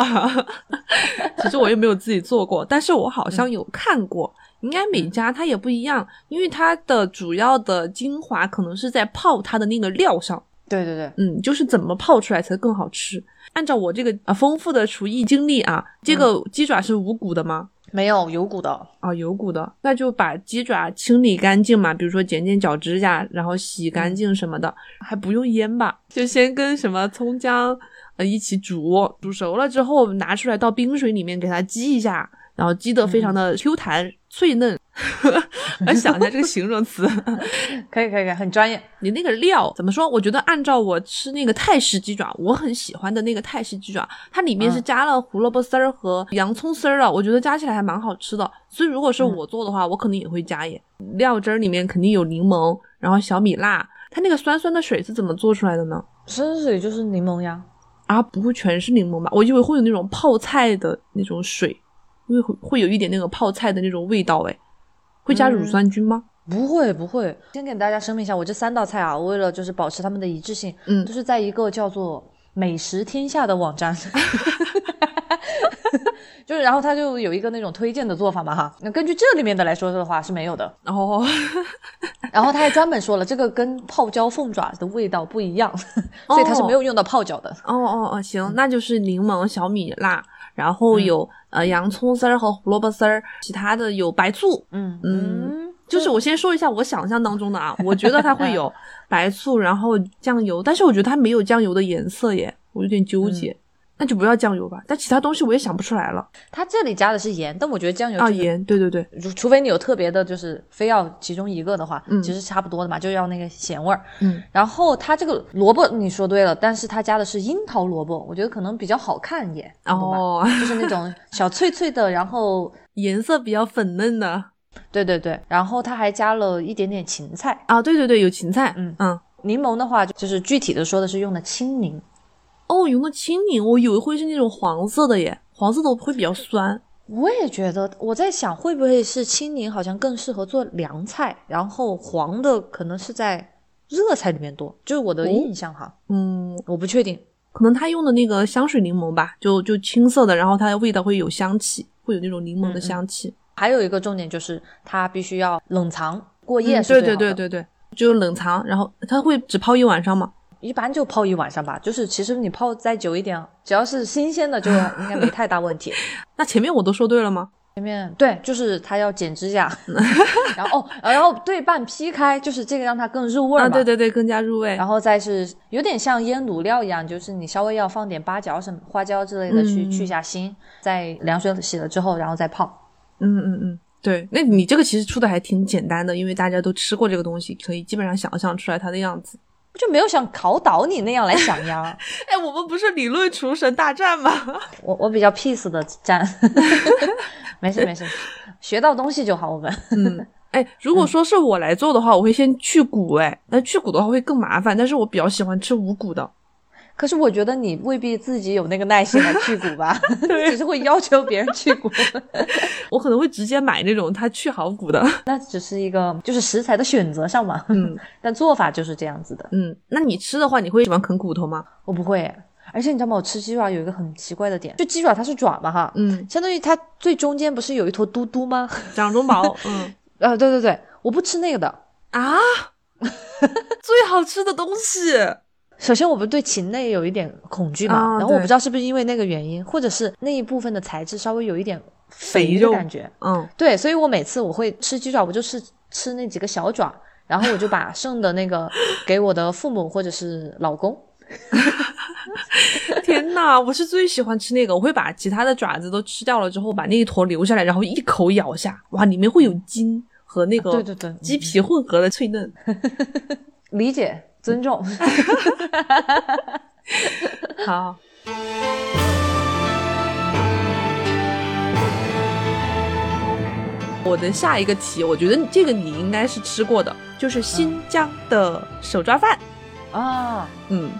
[laughs] 其实我又没有自己做过，但是我好像有看过。应该每家它也不一样，因为它的主要的精华可能是在泡它的那个料上。对对对，嗯，就是怎么泡出来才更好吃。按照我这个啊丰富的厨艺经历啊，这个鸡爪是无骨的吗？没有有骨的啊，有骨的，那就把鸡爪清理干净嘛，比如说剪剪脚指甲，然后洗干净什么的，还不用腌吧？就先跟什么葱姜呃一起煮，煮熟了之后拿出来到冰水里面给它激一下，然后激得非常的 Q 弹脆嫩。[laughs] 来想一下这个形容词，[laughs] 可以可以可以，很专业。你那个料怎么说？我觉得按照我吃那个泰式鸡爪，我很喜欢的那个泰式鸡爪，它里面是加了胡萝卜丝儿和洋葱丝儿的，我觉得加起来还蛮好吃的。所以如果是我做的话，我可能也会加耶。料汁儿里面肯定有柠檬，然后小米辣。它那个酸酸的水是怎么做出来的呢？酸水就是柠檬呀。啊，不会全是柠檬吧？我以为会有那种泡菜的那种水，因为会会有一点那个泡菜的那种味道哎。会加乳酸菌吗？不会，不会。先给大家声明一下，我这三道菜啊，为了就是保持它们的一致性，嗯，都是在一个叫做“美食天下”的网站，[laughs] 就是然后它就有一个那种推荐的做法嘛，哈。那根据这里面的来说的话是没有的哦。[laughs] 然后他还专门说了，这个跟泡椒凤爪的味道不一样，所以它是没有用到泡椒的。哦哦哦，行，那就是柠檬、小米辣。然后有呃洋葱丝儿和胡萝卜丝儿，其他的有白醋，嗯嗯，就是我先说一下我想象当中的啊，我觉得它会 [laughs] 有白醋，然后酱油，但是我觉得它没有酱油的颜色耶，我有点纠结。那就不要酱油吧，但其他东西我也想不出来了。它这里加的是盐，但我觉得酱油啊盐，对对对，除非你有特别的，就是非要其中一个的话，嗯，其实差不多的嘛，就要那个咸味儿，嗯。然后它这个萝卜你说对了，但是它加的是樱桃萝卜，我觉得可能比较好看一点，哦，就是那种小脆脆的，然后 [laughs] 颜色比较粉嫩的，对对对。然后它还加了一点点芹菜啊，对对对，有芹菜，嗯嗯。柠檬的话，就是具体的说的是用的青柠。哦，用的青柠，我以为会是那种黄色的耶，黄色的会比较酸。我也觉得，我在想会不会是青柠好像更适合做凉菜，然后黄的可能是在热菜里面多，就是我的印象哈。嗯，我不确定，可能他用的那个香水柠檬吧，就就青色的，然后它的味道会有香气，会有那种柠檬的香气。还有一个重点就是它必须要冷藏过夜，对对对对对，就冷藏，然后它会只泡一晚上吗？一般就泡一晚上吧，就是其实你泡再久一点，只要是新鲜的，就 [laughs] 应该没太大问题。[laughs] 那前面我都说对了吗？前面对，就是他要剪指甲，[laughs] 然后哦，然后对半劈开，就是这个让它更入味嘛。对对对，更加入味。然后再是有点像腌卤料一样，就是你稍微要放点八角什么花椒之类的去去下腥，在凉水洗了之后，然后再泡。嗯嗯嗯，对，那你这个其实出的还挺简单的，因为大家都吃过这个东西，可以基本上想象出来它的样子。就没有想考倒你那样来想呀？[laughs] 哎，我们不是理论厨神大战吗？[laughs] 我我比较 peace 的战，[laughs] 没事没事，学到东西就好。我们嗯，哎，如果说是我来做的话，我会先去骨，哎，那去骨的话会更麻烦，但是我比较喜欢吃无骨的。可是我觉得你未必自己有那个耐心来 [laughs] 去骨吧？只是会要求别人去骨。[laughs] 我可能会直接买那种它去好骨的。[laughs] 那只是一个就是食材的选择上嘛。嗯，但做法就是这样子的。嗯，那你吃的话，你会喜欢啃骨头吗？我不会，而且你知道吗？我吃鸡爪有一个很奇怪的点，就鸡爪它是爪嘛哈，嗯，相当于它最中间不是有一坨嘟嘟吗？掌中宝。嗯，呃，对对对，我不吃那个的啊，最好吃的东西。首先，我不对禽类有一点恐惧嘛，然后我不知道是不是因为那个原因，或者是那一部分的材质稍微有一点肥的感觉，嗯，对，所以我每次我会吃鸡爪，我就是吃那几个小爪，然后我就把剩的那个给我的父母或者是老公。[laughs] 天呐，我是最喜欢吃那个，我会把其他的爪子都吃掉了之后，把那一坨留下来，然后一口咬下，哇，里面会有筋和那个对对对鸡皮混合的脆嫩，[laughs] [laughs] 理解。尊重。[laughs] 好。我的下一个题我觉得这个你应该是吃过的就是新疆的手抓饭。啊。嗯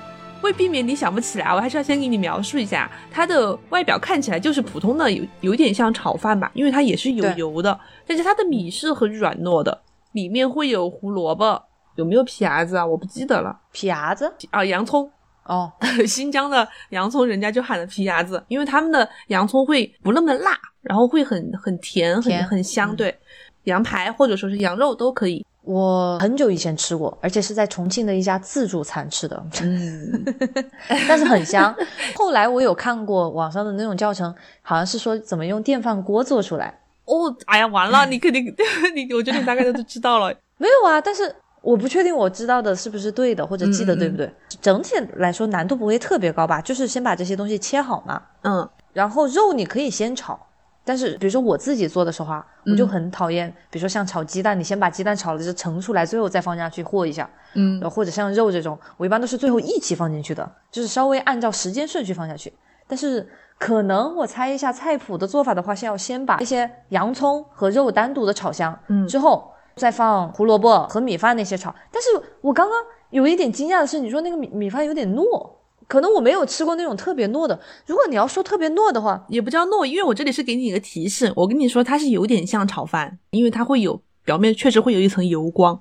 为避免你想不起来我还是要先给你描述一下。它的外表看起来就是普通的有有点像炒饭吧因为它也是有油的但是它的米是很软糯的里面会有胡萝卜有没有皮牙子啊？我不记得了，皮牙子啊，洋葱哦，[laughs] 新疆的洋葱人家就喊的皮牙子，因为他们的洋葱会不那么辣，然后会很很甜，很很香，对，羊排或者说是羊肉都可以。我很久以前吃过，而且是在重庆的一家自助餐吃的，嗯，[laughs] 但是很香。后来我有看过网上的那种教程，好像是说怎么用电饭锅做出来。哦，哎呀，完了，你肯定 [laughs] 你，我觉得你大概都知道了。没有啊，但是我不确定我知道的是不是对的，或者记得对不对。整体来说难度不会特别高吧？就是先把这些东西切好嘛，嗯，然后肉你可以先炒。但是，比如说我自己做的时候啊，我就很讨厌，比如说像炒鸡蛋，你先把鸡蛋炒了就盛出来，最后再放下去和一下，嗯，或者像肉这种，我一般都是最后一起放进去的，就是稍微按照时间顺序放下去。但是可能我猜一下菜谱的做法的话，是要先把那些洋葱和肉单独的炒香，嗯，之后再放胡萝卜和米饭那些炒。但是我刚刚有一点惊讶的是，你说那个米米饭有点糯。可能我没有吃过那种特别糯的。如果你要说特别糯的话，也不叫糯，因为我这里是给你一个提示，我跟你说它是有点像炒饭，因为它会有表面确实会有一层油光，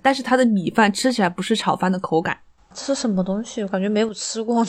但是它的米饭吃起来不是炒饭的口感。吃什么东西？我感觉没有吃过。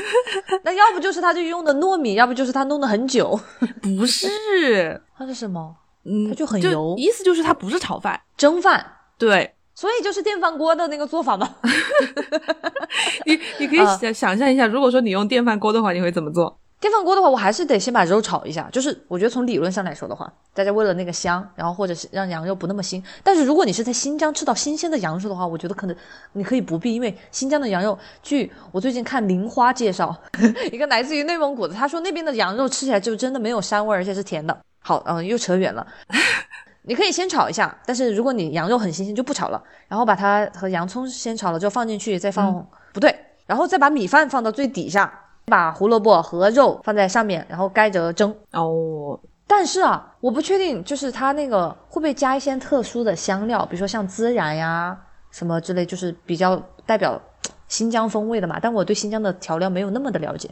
[laughs] 那要不就是他就用的糯米，要不就是他弄的很久。不是，它是什么？嗯，它就很油。意思就是它不是炒饭，蒸饭。对。所以就是电饭锅的那个做法吗？[laughs] 你你可以想想象一下，如果说你用电饭锅的话，你会怎么做？电饭锅的话，我还是得先把肉炒一下。就是我觉得从理论上来说的话，大家为了那个香，然后或者是让羊肉不那么腥。但是如果你是在新疆吃到新鲜的羊肉的话，我觉得可能你可以不必，因为新疆的羊肉，据我最近看林花介绍，[laughs] 一个来自于内蒙古的，他说那边的羊肉吃起来就真的没有膻味，而且是甜的。好，嗯，又扯远了。[laughs] 你可以先炒一下，但是如果你羊肉很新鲜就不炒了，然后把它和洋葱先炒了之后放进去，再放不对，然后再把米饭放到最底下，把胡萝卜和肉放在上面，然后盖着蒸。哦，但是啊，我不确定，就是它那个会不会加一些特殊的香料，比如说像孜然呀什么之类，就是比较代表新疆风味的嘛。但我对新疆的调料没有那么的了解，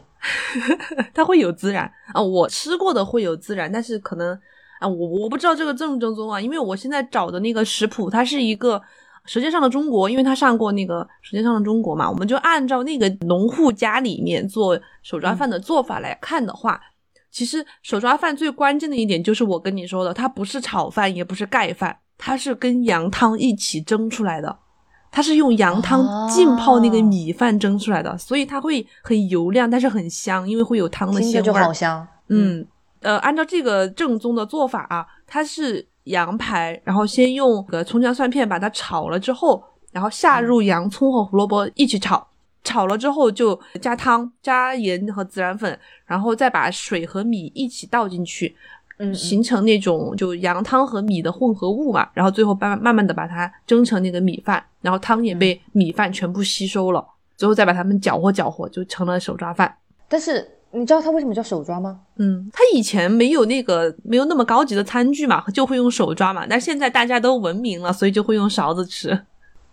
[laughs] 它会有孜然啊，我吃过的会有孜然，但是可能。啊，我我不知道这个正不正宗啊，因为我现在找的那个食谱，它是一个《舌尖上的中国》，因为他上过那个《舌尖上的中国》嘛，我们就按照那个农户家里面做手抓饭的做法来看的话，其实手抓饭最关键的一点就是我跟你说的，它不是炒饭，也不是盖饭，它是跟羊汤一起蒸出来的，它是用羊汤浸泡那个米饭蒸出来的，所以它会很油亮，但是很香，因为会有汤的鲜味，就好香，嗯。呃，按照这个正宗的做法啊，它是羊排，然后先用个葱姜蒜片把它炒了之后，然后下入洋葱和胡萝卜一起炒，炒了之后就加汤、加盐和孜然粉，然后再把水和米一起倒进去，嗯，形成那种就羊汤和米的混合物嘛，然后最后慢慢慢慢的把它蒸成那个米饭，然后汤也被米饭全部吸收了，最后再把它们搅和搅和，就成了手抓饭。但是。你知道它为什么叫手抓吗？嗯，它以前没有那个没有那么高级的餐具嘛，就会用手抓嘛。但是现在大家都文明了，所以就会用勺子吃。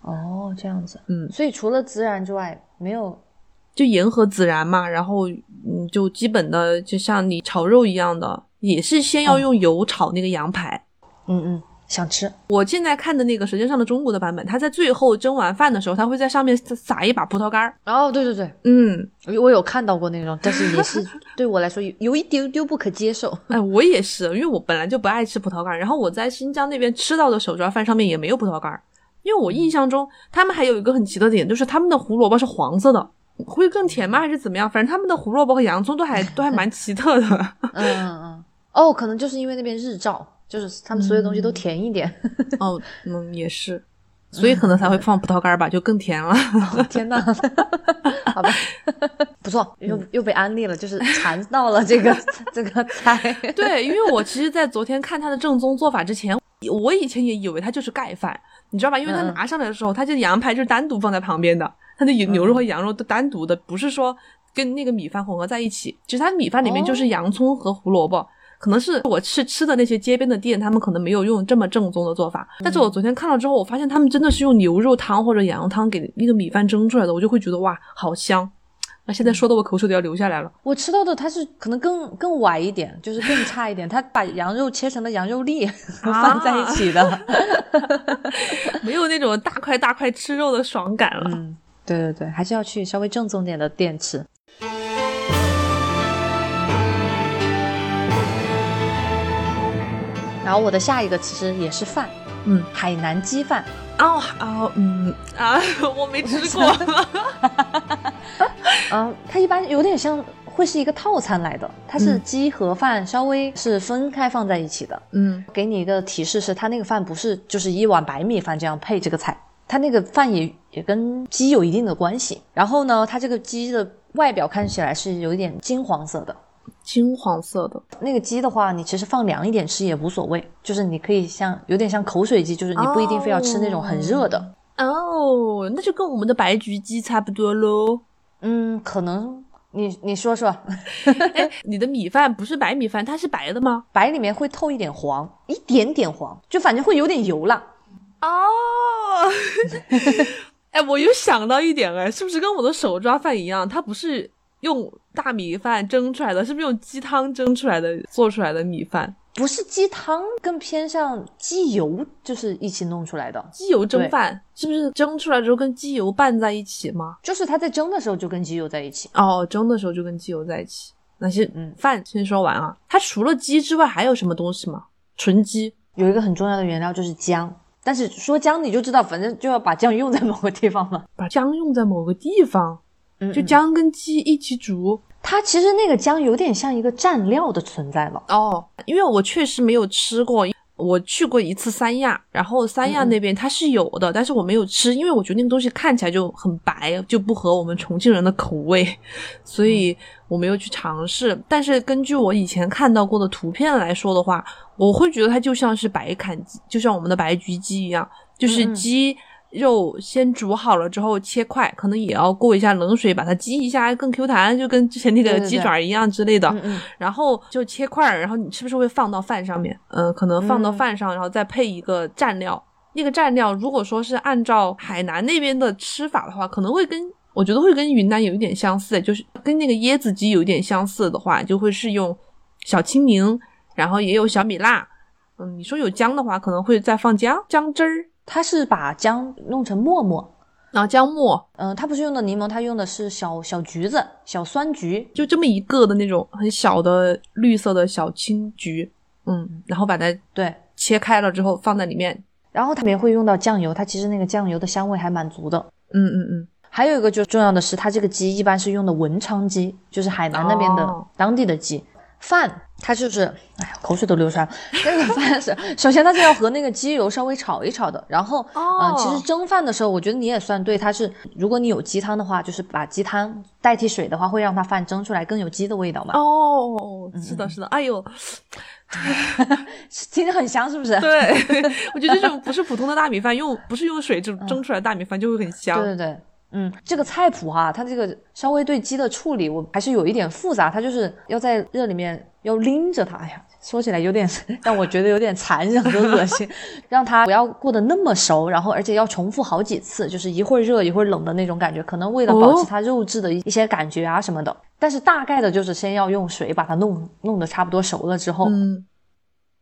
哦，这样子。嗯，所以除了孜然之外，没有就盐和孜然嘛。然后嗯，就基本的就像你炒肉一样的，也是先要用油炒那个羊排。嗯嗯。想吃，我现在看的那个《舌尖上的中国》的版本，它在最后蒸完饭的时候，它会在上面撒一把葡萄干儿。哦，对对对，嗯，我有看到过那种，但是也是 [laughs] 对我来说有有一丢丢不可接受。哎，我也是，因为我本来就不爱吃葡萄干儿，然后我在新疆那边吃到的手抓饭上面也没有葡萄干儿，因为我印象中他们还有一个很奇特的点，就是他们的胡萝卜是黄色的，会更甜吗？还是怎么样？反正他们的胡萝卜和洋葱都还都还蛮奇特的。嗯嗯嗯，哦，可能就是因为那边日照。就是他们所有东西都甜一点，[laughs] 哦，嗯，也是，所以可能才会放葡萄干吧，就更甜了。天呐，[laughs] 好吧，[laughs] 不错，又又被安利了，就是馋到了这个这个菜。对，因为我其实，在昨天看它的正宗做法之前，我以前也以为它就是盖饭，你知道吧？因为它拿上来的时候，它就羊排就是单独放在旁边的，它的牛肉和羊肉都单独的，不是说跟那个米饭混合在一起。其实它米饭里面就是洋葱和胡萝卜。可能是我去吃的那些街边的店，他们可能没有用这么正宗的做法。但是我昨天看了之后，我发现他们真的是用牛肉汤或者羊肉汤给那个米饭蒸出来的，我就会觉得哇，好香。那现在说的我口水都要流下来了。我吃到的它是可能更更歪一点，就是更差一点，它把羊肉切成了羊肉粒 [laughs] 放在一起的，[laughs] 没有那种大块大块吃肉的爽感了。嗯，对对对，还是要去稍微正宗点的店吃。然后我的下一个其实也是饭，嗯，海南鸡饭。哦哦嗯啊，[laughs] 我没吃过。嗯，[laughs] 它一般有点像会是一个套餐来的，它是鸡和饭稍微是分开放在一起的。嗯，给你一个提示是，它那个饭不是就是一碗白米饭这样配这个菜，它那个饭也也跟鸡有一定的关系。然后呢，它这个鸡的外表看起来是有一点金黄色的。金黄色的那个鸡的话，你其实放凉一点吃也无所谓，就是你可以像有点像口水鸡，就是你不一定非要吃那种很热的。哦，那就跟我们的白菊鸡差不多喽。嗯，可能你你说说，[laughs] 哎，你的米饭不是白米饭，它是白的吗？白里面会透一点黄，一点点黄，就反正会有点油啦。哦，[laughs] 哎，我又想到一点，哎，是不是跟我的手抓饭一样？它不是用大米饭蒸出来的，是不是用鸡汤蒸出来的做出来的米饭？不是鸡汤，更偏向鸡油，就是一起弄出来的。鸡油蒸饭是不是蒸出来之后跟鸡油拌在一起吗？就是它在蒸的时候就跟鸡油在一起。哦，蒸的时候就跟鸡油在一起。那些嗯，饭先说完啊。它除了鸡之外还有什么东西吗？纯鸡有一个很重要的原料就是姜，但是说姜你就知道，反正就要把姜用在某个地方嘛。把姜用在某个地方，嗯，就姜跟鸡一起煮。它其实那个姜有点像一个蘸料的存在了哦，因为我确实没有吃过，我去过一次三亚，然后三亚那边它是有的，但是我没有吃，因为我觉得那个东西看起来就很白，就不合我们重庆人的口味，[laughs] 所以我没有去尝试。但是根据我以前看到过的图片来说的话，我会觉得它就像是白砍鸡，就像我们的白菊鸡一样，就是鸡。肉先煮好了之后切块，可能也要过一下冷水，把它激一下更 Q 弹，就跟之前那个鸡爪一样之类的。然后就切块，然后你是不是会放到饭上面？嗯，可能放到饭上，然后再配一个蘸料。那个蘸料如果说是按照海南那边的吃法的话，可能会跟我觉得会跟云南有一点相似，就是跟那个椰子鸡有一点相似的话，就会是用小青柠，然后也有小米辣。嗯，你说有姜的话，可能会再放姜姜汁儿。他是把姜弄成沫沫，然后姜末，嗯，他不是用的柠檬，他用的是小小橘子，小酸橘，就这么一个的那种很小的绿色的小青橘，嗯，然后把它对。切开了之后放在里面，然后它里面会用到酱油，它其实那个酱油的香味还蛮足的，嗯嗯嗯，还有一个就重要的是，它这个鸡一般是用的文昌鸡，就是海南那边的当地的鸡。饭它就是，哎呀，口水都流出来了。那个饭是，[laughs] 首先它是要和那个鸡油稍微炒一炒的，然后，嗯，其实蒸饭的时候，我觉得你也算对，它是，如果你有鸡汤的话，就是把鸡汤代替水的话，会让它饭蒸出来更有鸡的味道嘛。哦，是的，是的，哎呦，[laughs] 听着很香，是不是？对，[laughs] 我觉得这种不是普通的大米饭，用不是用水蒸蒸出来的大米饭就会很香。对对对。嗯，这个菜谱哈，它这个稍微对鸡的处理，我还是有一点复杂。它就是要在热里面要拎着它，哎呀，说起来有点 [laughs] 让我觉得有点残忍和恶心。[laughs] 让它不要过得那么熟，然后而且要重复好几次，就是一会儿热一会儿冷的那种感觉，可能为了保持它肉质的一些感觉啊什么的。但是大概的就是先要用水把它弄弄得差不多熟了之后。嗯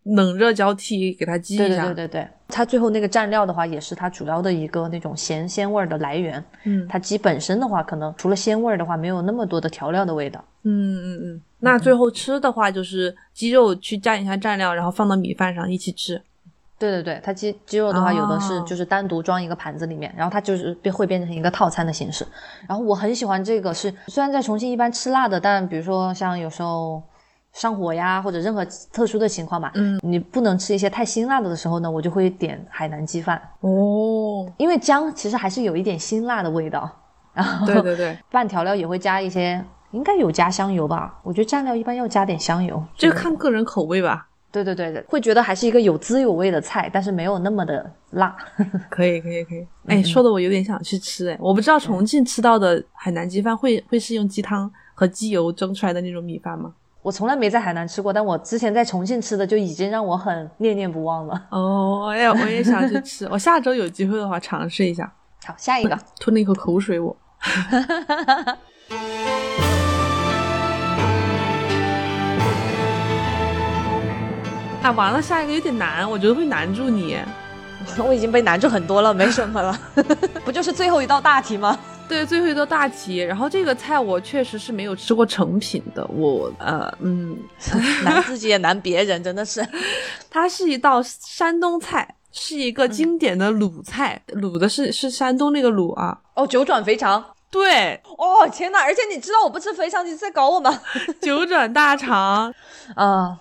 冷热交替给它激一下，对对对对对，它最后那个蘸料的话，也是它主要的一个那种咸鲜味儿的来源。嗯，它鸡本身的话，可能除了鲜味儿的话，没有那么多的调料的味道。嗯嗯嗯。那最后吃的话，就是鸡肉去蘸一下蘸料，然后放到米饭上一起吃。对对对，它鸡鸡肉的话，有的是就是单独装一个盘子里面，然后它就是变会变成一个套餐的形式。然后我很喜欢这个，是虽然在重庆一般吃辣的，但比如说像有时候。上火呀，或者任何特殊的情况嘛，嗯，你不能吃一些太辛辣的的时候呢，我就会点海南鸡饭哦，[laughs] 因为姜其实还是有一点辛辣的味道，然后对对对，[laughs] 拌调料也会加一些，应该有加香油吧？我觉得蘸料一般要加点香油，这看个人口味吧。对对对对，会觉得还是一个有滋有味的菜，但是没有那么的辣。[laughs] 可以可以可以，哎，说的我有点想去吃哎，我不知道重庆吃到的海南鸡饭会会是用鸡汤和鸡油蒸出来的那种米饭吗？我从来没在海南吃过，但我之前在重庆吃的就已经让我很念念不忘了。哦，我也我也想去吃，我下周有机会的话尝试一下。好，下一个，吞了一口口水，我。[laughs] 啊，完了，下一个有点难，我觉得会难住你。[laughs] 我已经被难住很多了，没什么了，[laughs] 不就是最后一道大题吗？对，最后一道大题。然后这个菜我确实是没有吃过成品的，我呃嗯，[laughs] 难自己也难别人，真的是。[laughs] 它是一道山东菜，是一个经典的鲁菜，鲁的是是山东那个鲁啊。哦，九转肥肠。对。哦天哪！而且你知道我不吃肥肠，你是在搞我吗？[laughs] 九转大肠啊。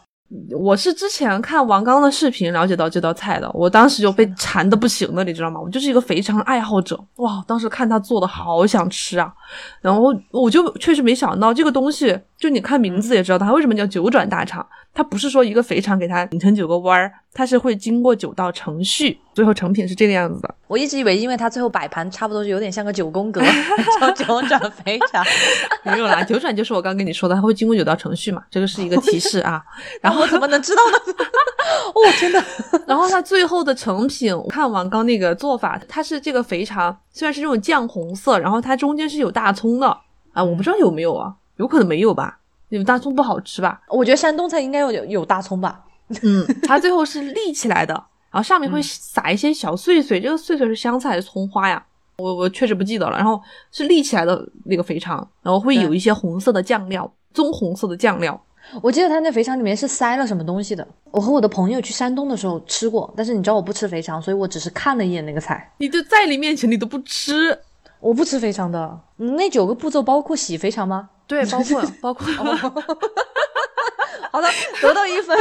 我是之前看王刚的视频了解到这道菜的，我当时就被馋的不行了，你知道吗？我就是一个肥肠爱好者，哇，当时看他做的好想吃啊，然后我就确实没想到这个东西，就你看名字也知道它为什么叫九转大肠。它不是说一个肥肠给它拧成九个弯儿，它是会经过九道程序，最后成品是这个样子的。我一直以为，因为它最后摆盘差不多是有点像个九宫格，[laughs] 叫九转肥肠。没有啦，九转就是我刚跟你说的，它会经过九道程序嘛，这个是一个提示啊。[laughs] 然后我怎么能知道呢？[laughs] 哦，真的。然后它最后的成品，看王刚那个做法，它是这个肥肠虽然是这种酱红色，然后它中间是有大葱的啊，我不知道有没有啊，有可能没有吧。你们大葱不好吃吧？我觉得山东菜应该有有大葱吧。嗯，[laughs] 它最后是立起来的，然后上面会撒一些小碎碎，这个碎碎是香菜还是葱花呀？我我确实不记得了。然后是立起来的那个肥肠，然后会有一些红色的酱料，棕红色的酱料。我记得他那肥肠里面是塞了什么东西的。我和我的朋友去山东的时候吃过，但是你知道我不吃肥肠，所以我只是看了一眼那个菜。你就在你面前你都不吃，我不吃肥肠的。那九个步骤包括洗肥肠吗？对，包括 [laughs] 包括，[laughs] 好的，得到一分，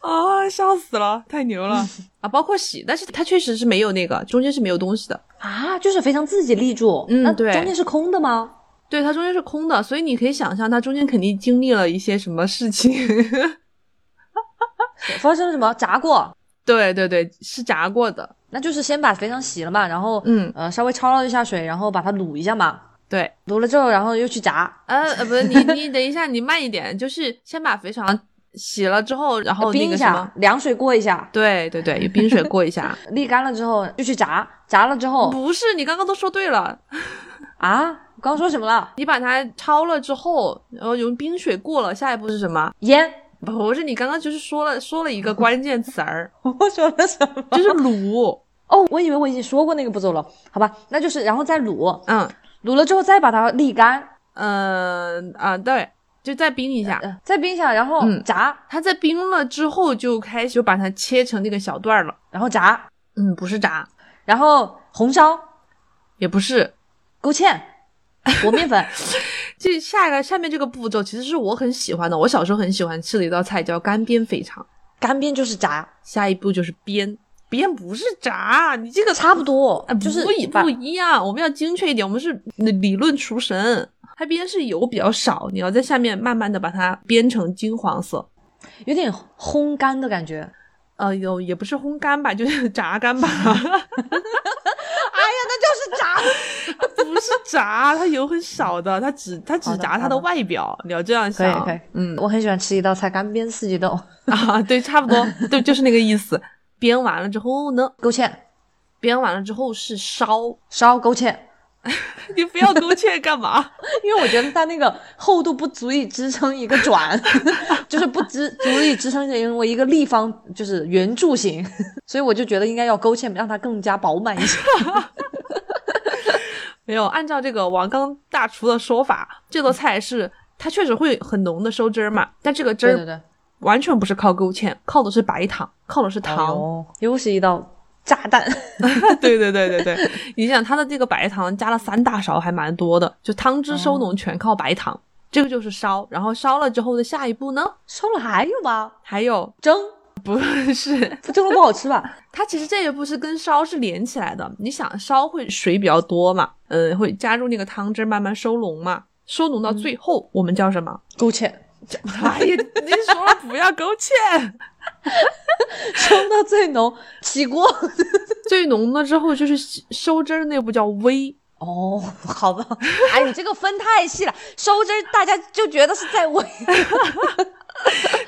啊，[laughs] 笑死了，太牛了啊！包括洗，但是它确实是没有那个中间是没有东西的啊，就是非常自己立住，嗯，对，中间是空的吗？对，它中间是空的，所以你可以想象它中间肯定经历了一些什么事情，发生了什么？炸过？对对对，是炸过的，那就是先把肥肠洗了嘛，然后嗯呃稍微焯了一下水，然后把它卤一下嘛。对，卤了之后，然后又去炸。呃呃，不是你你 [laughs] 等一下，你慢一点，就是先把肥肠洗了之后，然后冰一下，凉水过一下。对对对，有冰水过一下，[laughs] 沥干了之后就去炸，炸了之后不是你刚刚都说对了 [laughs] 啊？我刚刚说什么了？你把它焯了之后，然后用冰水过了，下一步是什么？腌？不是，你刚刚就是说了说了一个关键词儿，我说了什么？就是卤。哦，我以为我已经说过那个步骤了，好吧，那就是然后再卤，嗯。卤了之后再把它沥干，嗯啊对，就再冰一下，再冰一下，然后炸。它在冰了之后就开始就把它切成那个小段了，然后炸。嗯，不是炸，然后红烧，也不是，勾芡，和面粉。[laughs] 这下一个下面这个步骤其实是我很喜欢的，我小时候很喜欢吃的一道菜叫干煸肥肠。干煸就是炸，下一步就是煸。煸不是炸，你这个差不多，就是不一不一样。我们要精确一点，我们是理论厨神。它边是油比较少，你要在下面慢慢的把它煸成金黄色，有点烘干的感觉。呃，有也不是烘干吧，就是炸干吧。[laughs] 哎呀，那就是炸，[laughs] 不是炸，它油很少的，它只它只炸它的外表。你要这样想，可以可以。嗯，我很喜欢吃一道菜，干煸四季豆 [laughs] 啊，对，差不多，对，就是那个意思。煸完了之后呢？勾芡。煸完了之后是烧，烧勾芡。[laughs] 你不要勾芡干嘛？[laughs] 因为我觉得它那个厚度不足以支撑一个转，[laughs] 就是不支足以支撑成为一个立方，就是圆柱形，所以我就觉得应该要勾芡，让它更加饱满一些。没有，按照这个王刚大厨的说法，这道菜是它确实会很浓的收汁儿嘛，但这个汁儿完全不是靠勾芡，靠的是白糖。靠的是糖，又是一道炸弹。[laughs] [laughs] 对对对对对，你想它的这个白糖加了三大勺，还蛮多的，就汤汁收拢全靠白糖。这个就是烧，然后烧了之后的下一步呢？烧了还有吗？还有蒸？不是，[laughs] 蒸了不好吃吧？它其实这一步是跟烧是连起来的。你想烧会水比较多嘛？嗯，会加入那个汤汁慢慢收拢嘛？收拢到最后我们叫什么？勾芡。哎呀，你说了不要勾芡。[laughs] 收到最浓，起锅，最浓了之后就是收汁儿那步叫煨哦，好吧，哎，你这个分太细了，收汁儿大家就觉得是在煨。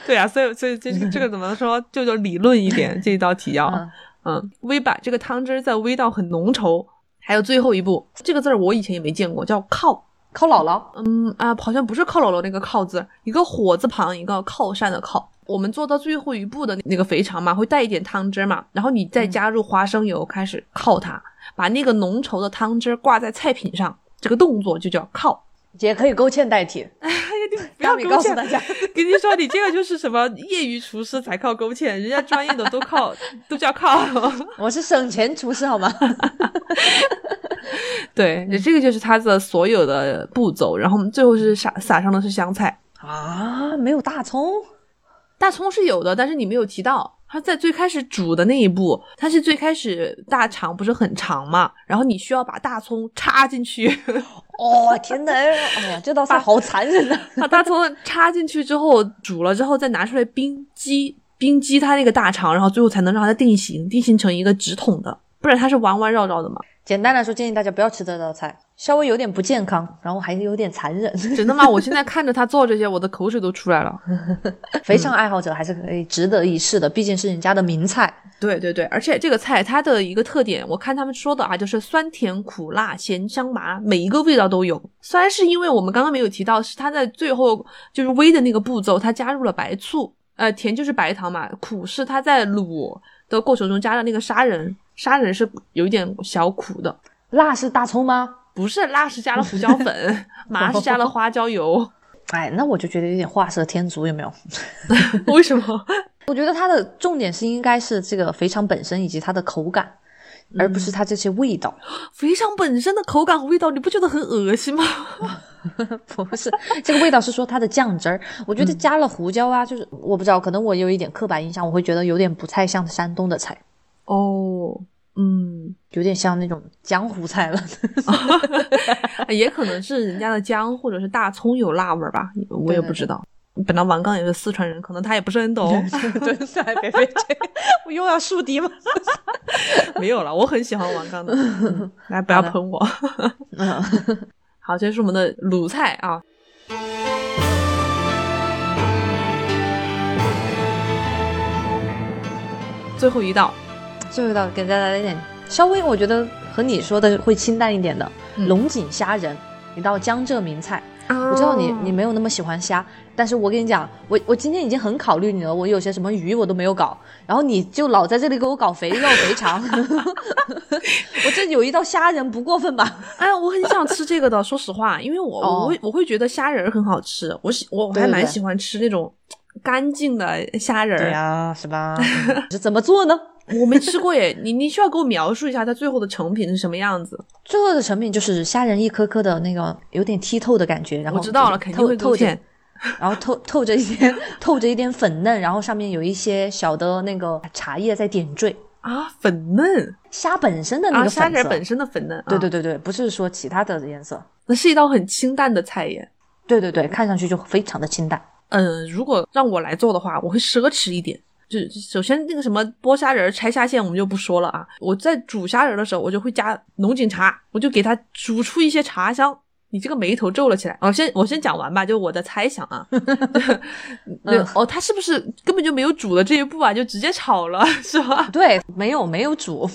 对啊，[laughs] 所以所以这这个怎么说，就就理论一点这一道题要，嗯嗯，煨把这个汤汁再煨到很浓稠。还有最后一步，这个字儿我以前也没见过，叫靠。靠姥姥，嗯啊，好像不是靠姥姥那个靠字，一个火字旁，一个靠山的靠。我们做到最后一步的那个肥肠嘛，会带一点汤汁嘛，然后你再加入花生油，开始靠它，把那个浓稠的汤汁挂在菜品上，这个动作就叫靠。也可以勾芡代替。哎呀，你不要告诉大家，[laughs] 跟你说，你这个就是什么业余厨师才靠勾芡，人家专业的都靠 [laughs] 都叫靠。[laughs] 我是省钱厨师好吗？对你，这个就是它的所有的步骤，然后我们最后是撒撒上的是香菜，啊，没有大葱，大葱是有的，但是你没有提到。它在最开始煮的那一步，它是最开始大肠不是很长嘛，然后你需要把大葱插进去，哦天哪！哎呀，这道菜好残忍啊！把大葱插进去之后煮了之后再拿出来冰激冰激它那个大肠，然后最后才能让它定型，定型成一个直筒的，不然它是弯弯绕绕的嘛。简单来说，建议大家不要吃这道菜，稍微有点不健康，然后还有点残忍。[laughs] 真的吗？我现在看着他做这些，我的口水都出来了。[laughs] 肥肠爱好者还是可以值得一试的，毕竟是人家的名菜。对对对，而且这个菜它的一个特点，我看他们说的啊，就是酸甜苦辣咸香麻，每一个味道都有。虽然是因为我们刚刚没有提到，是它在最后就是煨的那个步骤，它加入了白醋，呃，甜就是白糖嘛，苦是它在卤的过程中加了那个砂仁，砂仁是有一点小苦的，辣是大葱吗？不是辣是加了胡椒粉，[laughs] 麻是加了花椒油。[laughs] 哎，那我就觉得有点画蛇添足，有没有？[laughs] 为什么？我觉得它的重点是应该是这个肥肠本身以及它的口感，而不是它这些味道。肥肠本身的口感和味道，你不觉得很恶心吗？不是这个味道，是说它的酱汁儿。我觉得加了胡椒啊，就是我不知道，可能我有一点刻板印象，我会觉得有点不太像山东的菜，哦，嗯，有点像那种江湖菜了。[laughs] 也可能是人家的姜或者是大葱有辣味儿吧，我也不知道。本来王刚也是四川人，可能他也不是很懂。对，对，别别这，我又要树敌吗？[laughs] 没有了，我很喜欢王刚的，嗯来不要喷我。嗯，[laughs] 好，这是我们的鲁菜啊。最后一道，最后一道给大家来点稍微，我觉得和你说的会清淡一点的嗯龙井虾仁，一道江浙名菜。我我知道你你没有那么喜欢虾，但是我跟你讲，我我今天已经很考虑你了，我有些什么鱼我都没有搞，然后你就老在这里给我搞肥 [laughs] 肉肥肠，[laughs] 我这有一道虾仁不过分吧？[laughs] 哎，我很想吃这个的，说实话，因为我、哦我会我会觉得虾仁很好吃，我喜我还蛮喜欢吃那种干净的虾仁。对呀、是吧？是怎么做呢？我没吃过耶，你你需要给我描述一下它最后的成品是什么样子？最后的成品就是虾仁一颗颗的那个有点剔透的感觉，然后我知道了，肯定会勾透点。然后透透着一点透着一点粉嫩，然后上面有一些小的那个茶叶在点缀，啊，粉嫩虾本身的那啊，个。虾仁本身的粉嫩，啊对对，对对，不是说其他的颜色。那是一道很清淡的菜耶。对对对，看上去就非常的清淡。嗯，如果让我来做的话，我会奢侈一点。就首先那个什么剥虾仁儿、拆虾线，我们就不说了啊。我在煮虾仁儿的时候，我就会加龙井茶，我就给它煮出一些茶香。你这个眉头皱了起来。我、先我先讲完吧，就我的猜想啊。[laughs] [laughs] 哦，它是不是根本就没有煮的这一步啊，就直接炒了，[laughs] 是吧？对，没有没有煮，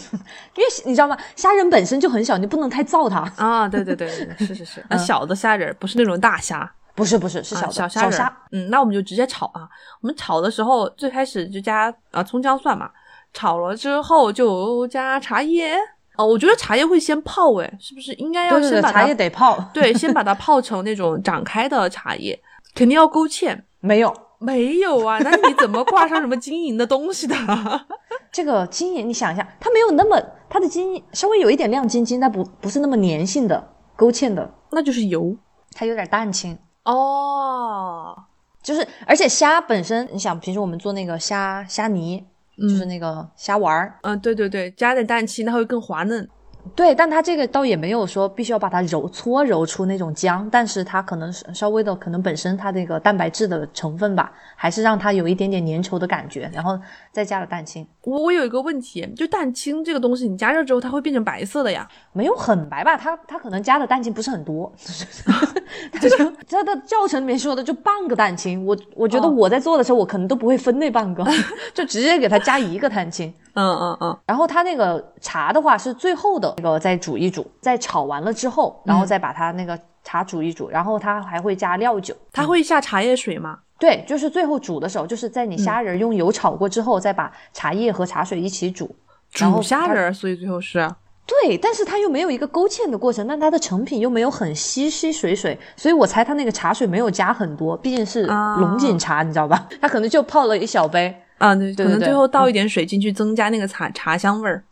因为你知道吗？虾仁本身就很小，你不能太造它。啊，对对对是是是。那嗯小的虾仁儿不是那种大虾，不是不是，是啊小的、小虾仁儿虾。嗯，那我们就直接炒啊。我们炒的时候最开始就加啊葱姜蒜嘛，炒了之后就加茶叶。哦，我觉得茶叶会先泡，诶，是不是应该要先把茶叶得泡。对，先把它泡成那种展开的茶叶，肯定要勾芡。没有没有啊，那你怎么挂上什么晶莹的东西的？[laughs] 这个晶莹，你想一下，它没有那么它的金银稍微有一点亮晶晶，但不不是那么粘性的勾芡的，那就是油它有点淡青。哦。就是，而且虾本身，你想平时我们做那个虾虾泥，就是那个虾丸儿，嗯，对对对，加点蛋清，它会更滑嫩。对，但它这个倒也没有说必须要把它揉搓揉出那种浆，但是它可能是稍微的，可能本身它这个蛋白质的成分吧，还是让它有一点点粘稠的感觉，然后再加了蛋清。我我有一个问题，就蛋清这个东西，你加热之后它会变成白色的呀？没有很白吧？它它可能加的蛋清不是很多，它 [laughs] 就它的教程里面说的就半个蛋清。我我觉得我在做的时候，我可能都不会分那半个，[laughs] 就直接给它加一个蛋清。嗯嗯嗯。然后它那个茶的话是最后的那个再煮一煮，在炒完了之后，然后再把它那个茶煮一煮，然后它还会加料酒。它会下茶叶水吗？对，就是最后煮的时候，就是在你虾仁用油炒过之后，再把茶叶和茶水一起煮。煮虾仁，所以最后是。对，但是它又没有一个勾芡的过程，但它的成品又没有很稀稀水水，所以我猜它那个茶水没有加很多，毕竟是龙井茶，你知道吧？它可能就泡了一小杯啊，对，可能最后倒一点水进去，增加那个茶茶香味儿。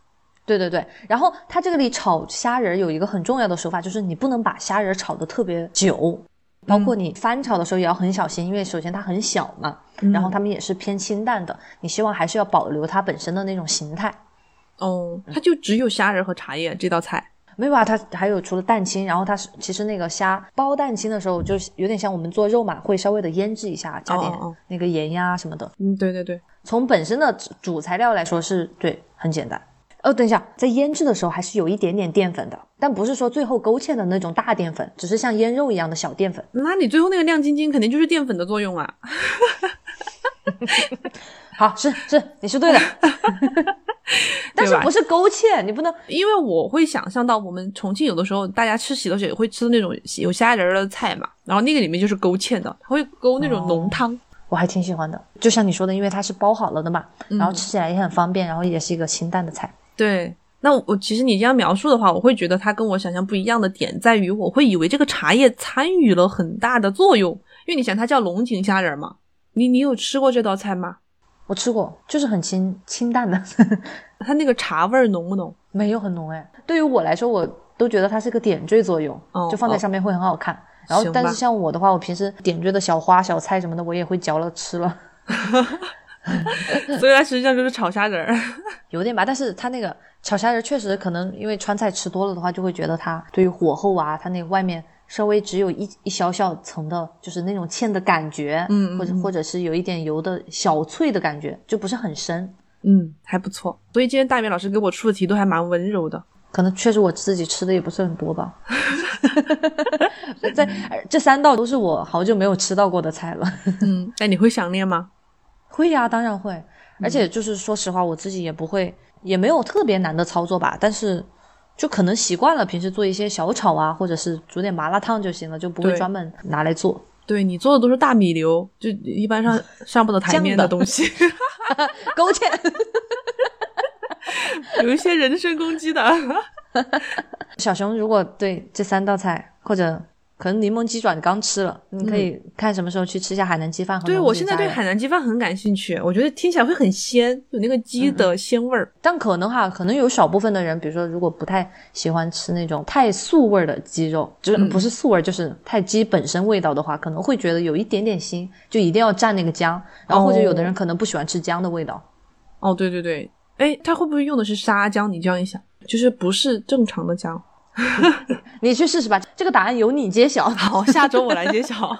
对对对，然后它这个里炒虾仁有一个很重要的手法，就是你不能把虾仁炒的特别久，包括你翻炒的时候也要很小心，因为首先它很小嘛，然后它们也是偏清淡的，你希望还是要保留它本身的那种形态。哦，它就只有虾仁和茶叶这道菜，没有啊？它还有除了蛋清，然后它是其实那个虾包蛋清的时候，就有点像我们做肉嘛，会稍微的腌制一下，加点那个盐呀什么的。嗯，对对对，从本身的主材料来说是对，很简单。哦，等一下，在腌制的时候还是有一点点淀粉的，但不是说最后勾芡的那种大淀粉，只是像腌肉一样的小淀粉。那你最后那个亮晶晶肯定就是淀粉的作用啊。[laughs] 好，是是，你 [laughs] 是对的。但是不是勾芡？你不能，因为我会想象到我们重庆有的时候大家吃喜头水会吃那种有虾仁的菜嘛，然后那个里面就是勾芡的，它会勾那种浓汤，我还挺喜欢的。就像你说的，因为它是包好了的嘛，然后吃起来也很方便，然后也是一个清淡的菜。对，那我其实你这样描述的话，我会觉得它跟我想象不一样的点在于，我会以为这个茶叶参与了很大的作用，因为你想它叫龙井虾仁嘛，你你有吃过这道菜吗？我吃过，就是很清清淡的，[laughs] 它那个茶味儿浓不浓？没有很浓哎。对于我来说，我都觉得它是个点缀作用，就放在上面会很好看。然后，但是像我的话，我平时点缀的小花小菜什么的，我也会嚼了吃了。所以它实际上就是炒虾仁儿，[laughs] 有点吧。但是它那个炒虾仁确实可能因为川菜吃多了的话，就会觉得它对于火候啊，它那外面。稍微只有一一小小层的，就是那种芡的感觉，嗯，或者或者是有一点油的小脆的感觉，就不是很深，嗯，还不错。所以今天大明老师给我出的题都还蛮温柔的，可能确实我自己吃的也不是很多吧。[laughs] 在这三道都是我好久没有吃到过的菜了，[laughs] 嗯，那你会想念吗？会呀，当然会。而且就是说实话，我自己也不会，也没有特别难的操作吧，但是。就可能习惯了，平时做一些小炒啊，或者是煮点麻辣烫就行了，就不会专门拿来做。对你做的都是大米流，就一般上 [laughs] 上不得台面的东西，[laughs] 勾芡，[laughs] 有一些人身攻击的。小熊如果对这三道菜或者。可能柠檬鸡爪你刚吃了，你可以看什么时候去吃一下海南鸡饭。对我现在对海南鸡饭很感兴趣，我觉得听起来会很鲜，有那个鸡的鲜味儿。但可能哈，可能有少部分的人，比如说如果不太喜欢吃那种太素味的鸡肉，就是不是素味，就是太鸡本身味道的话，可能会觉得有一点点腥，就一定要蘸那个姜。然后或者有的人可能不喜欢吃姜的味道。哦，对对对，哎，他会不会用的是沙姜？你这样一想，就是不是正常的姜。[laughs] 你去试试吧，这个答案由你揭晓。[laughs] 好，下周我来揭晓。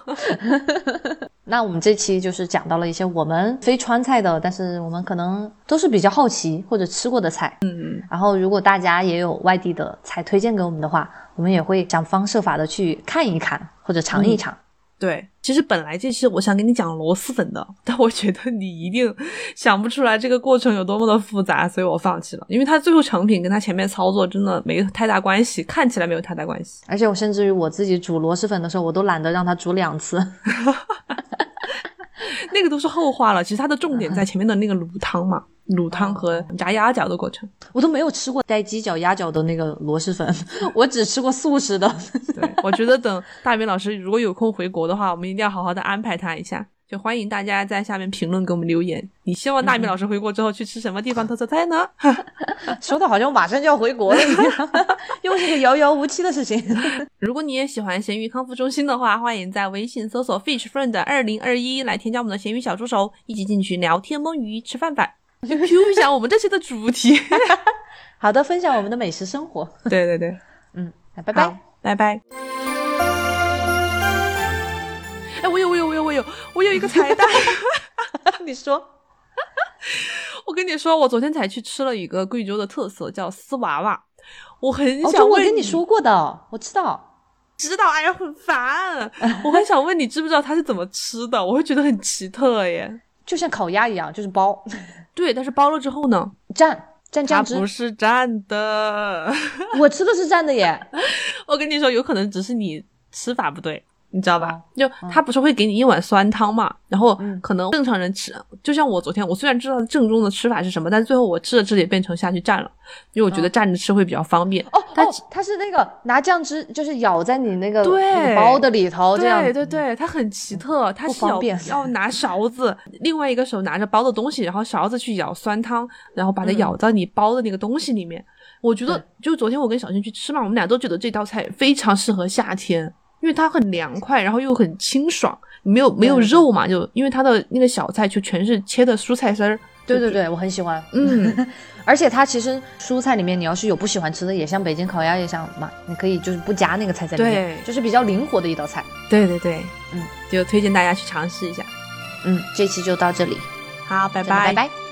[laughs] 那我们这期就是讲到了一些我们非川菜的，但是我们可能都是比较好奇或者吃过的菜。嗯嗯。然后，如果大家也有外地的菜推荐给我们的话，我们也会想方设法的去看一看或者尝一尝。对，其实本来这期我想跟你讲螺蛳粉的，但我觉得你一定想不出来这个过程有多么的复杂，所以我放弃了。因为它最后成品跟它前面操作真的没太大关系，看起来没有太大关系。而且我甚至于我自己煮螺蛳粉的时候，我都懒得让它煮两次。[laughs] [laughs] 那个都是后话了，其实它的重点在前面的那个卤汤嘛，卤汤和炸鸭脚的过程。我都没有吃过带鸡脚、鸭脚的那个螺蛳粉，我只吃过素食的。[laughs] 对，我觉得等大明老师如果有空回国的话，我们一定要好好的安排他一下。就欢迎大家在下面评论给我们留言。你希望大米老师回国之后去吃什么地方特色菜呢？[laughs] 说的好像马上就要回国了一样，又是一个遥遥无期的事情。[laughs] 如果你也喜欢咸鱼康复中心的话，欢迎在微信搜索 Fish Friend 二零二一来添加我们的咸鱼小助手，一起进去聊天摸鱼吃饭饭。就 Q 一下我们这期的主题，[laughs] 好的，分享我们的美食生活。对对对，嗯，那拜拜，拜拜。哎，我有，我有，我有，我有，我有一个彩蛋。[laughs] 你说，[laughs] 我跟你说，我昨天才去吃了一个贵州的特色，叫丝娃娃。我很想问，我跟你说过的，我知道，知道。哎呀，很烦。我很想问你，知不知道它是怎么吃的？我会觉得很奇特耶，就像烤鸭一样，就是包。[laughs] 对，但是包了之后呢？蘸蘸酱汁。它不是蘸的，我吃的是蘸的耶。我跟你说，有可能只是你吃法不对。你知道吧？就他不是会给你一碗酸汤嘛，然后可能正常人吃，就像我昨天，我虽然知道正宗的吃法是什么，但最后我吃着吃着也变成下去蘸了，因为我觉得蘸着吃会比较方便。哦，它它是那个拿酱汁，就是舀在你那个对。包的里头，这样。对对对，它很奇特，它是要要拿勺子，另外一个手拿着包的东西，然后勺子去舀酸汤，然后把它舀到你包的那个东西里面。我觉得，就昨天我跟小新去吃嘛，我们俩都觉得这道菜非常适合夏天。因为它很凉快，然后又很清爽，没有没有肉嘛，就因为它的那个小菜就全是切的蔬菜丝儿。对对对，我很喜欢。嗯，[laughs] 而且它其实蔬菜里面，你要是有不喜欢吃的，也像北京烤鸭也像嘛，你可以就是不加那个菜在里面，就是比较灵活的一道菜。对对对，嗯，就推荐大家去尝试一下。嗯，这期就到这里，好，拜拜，拜拜。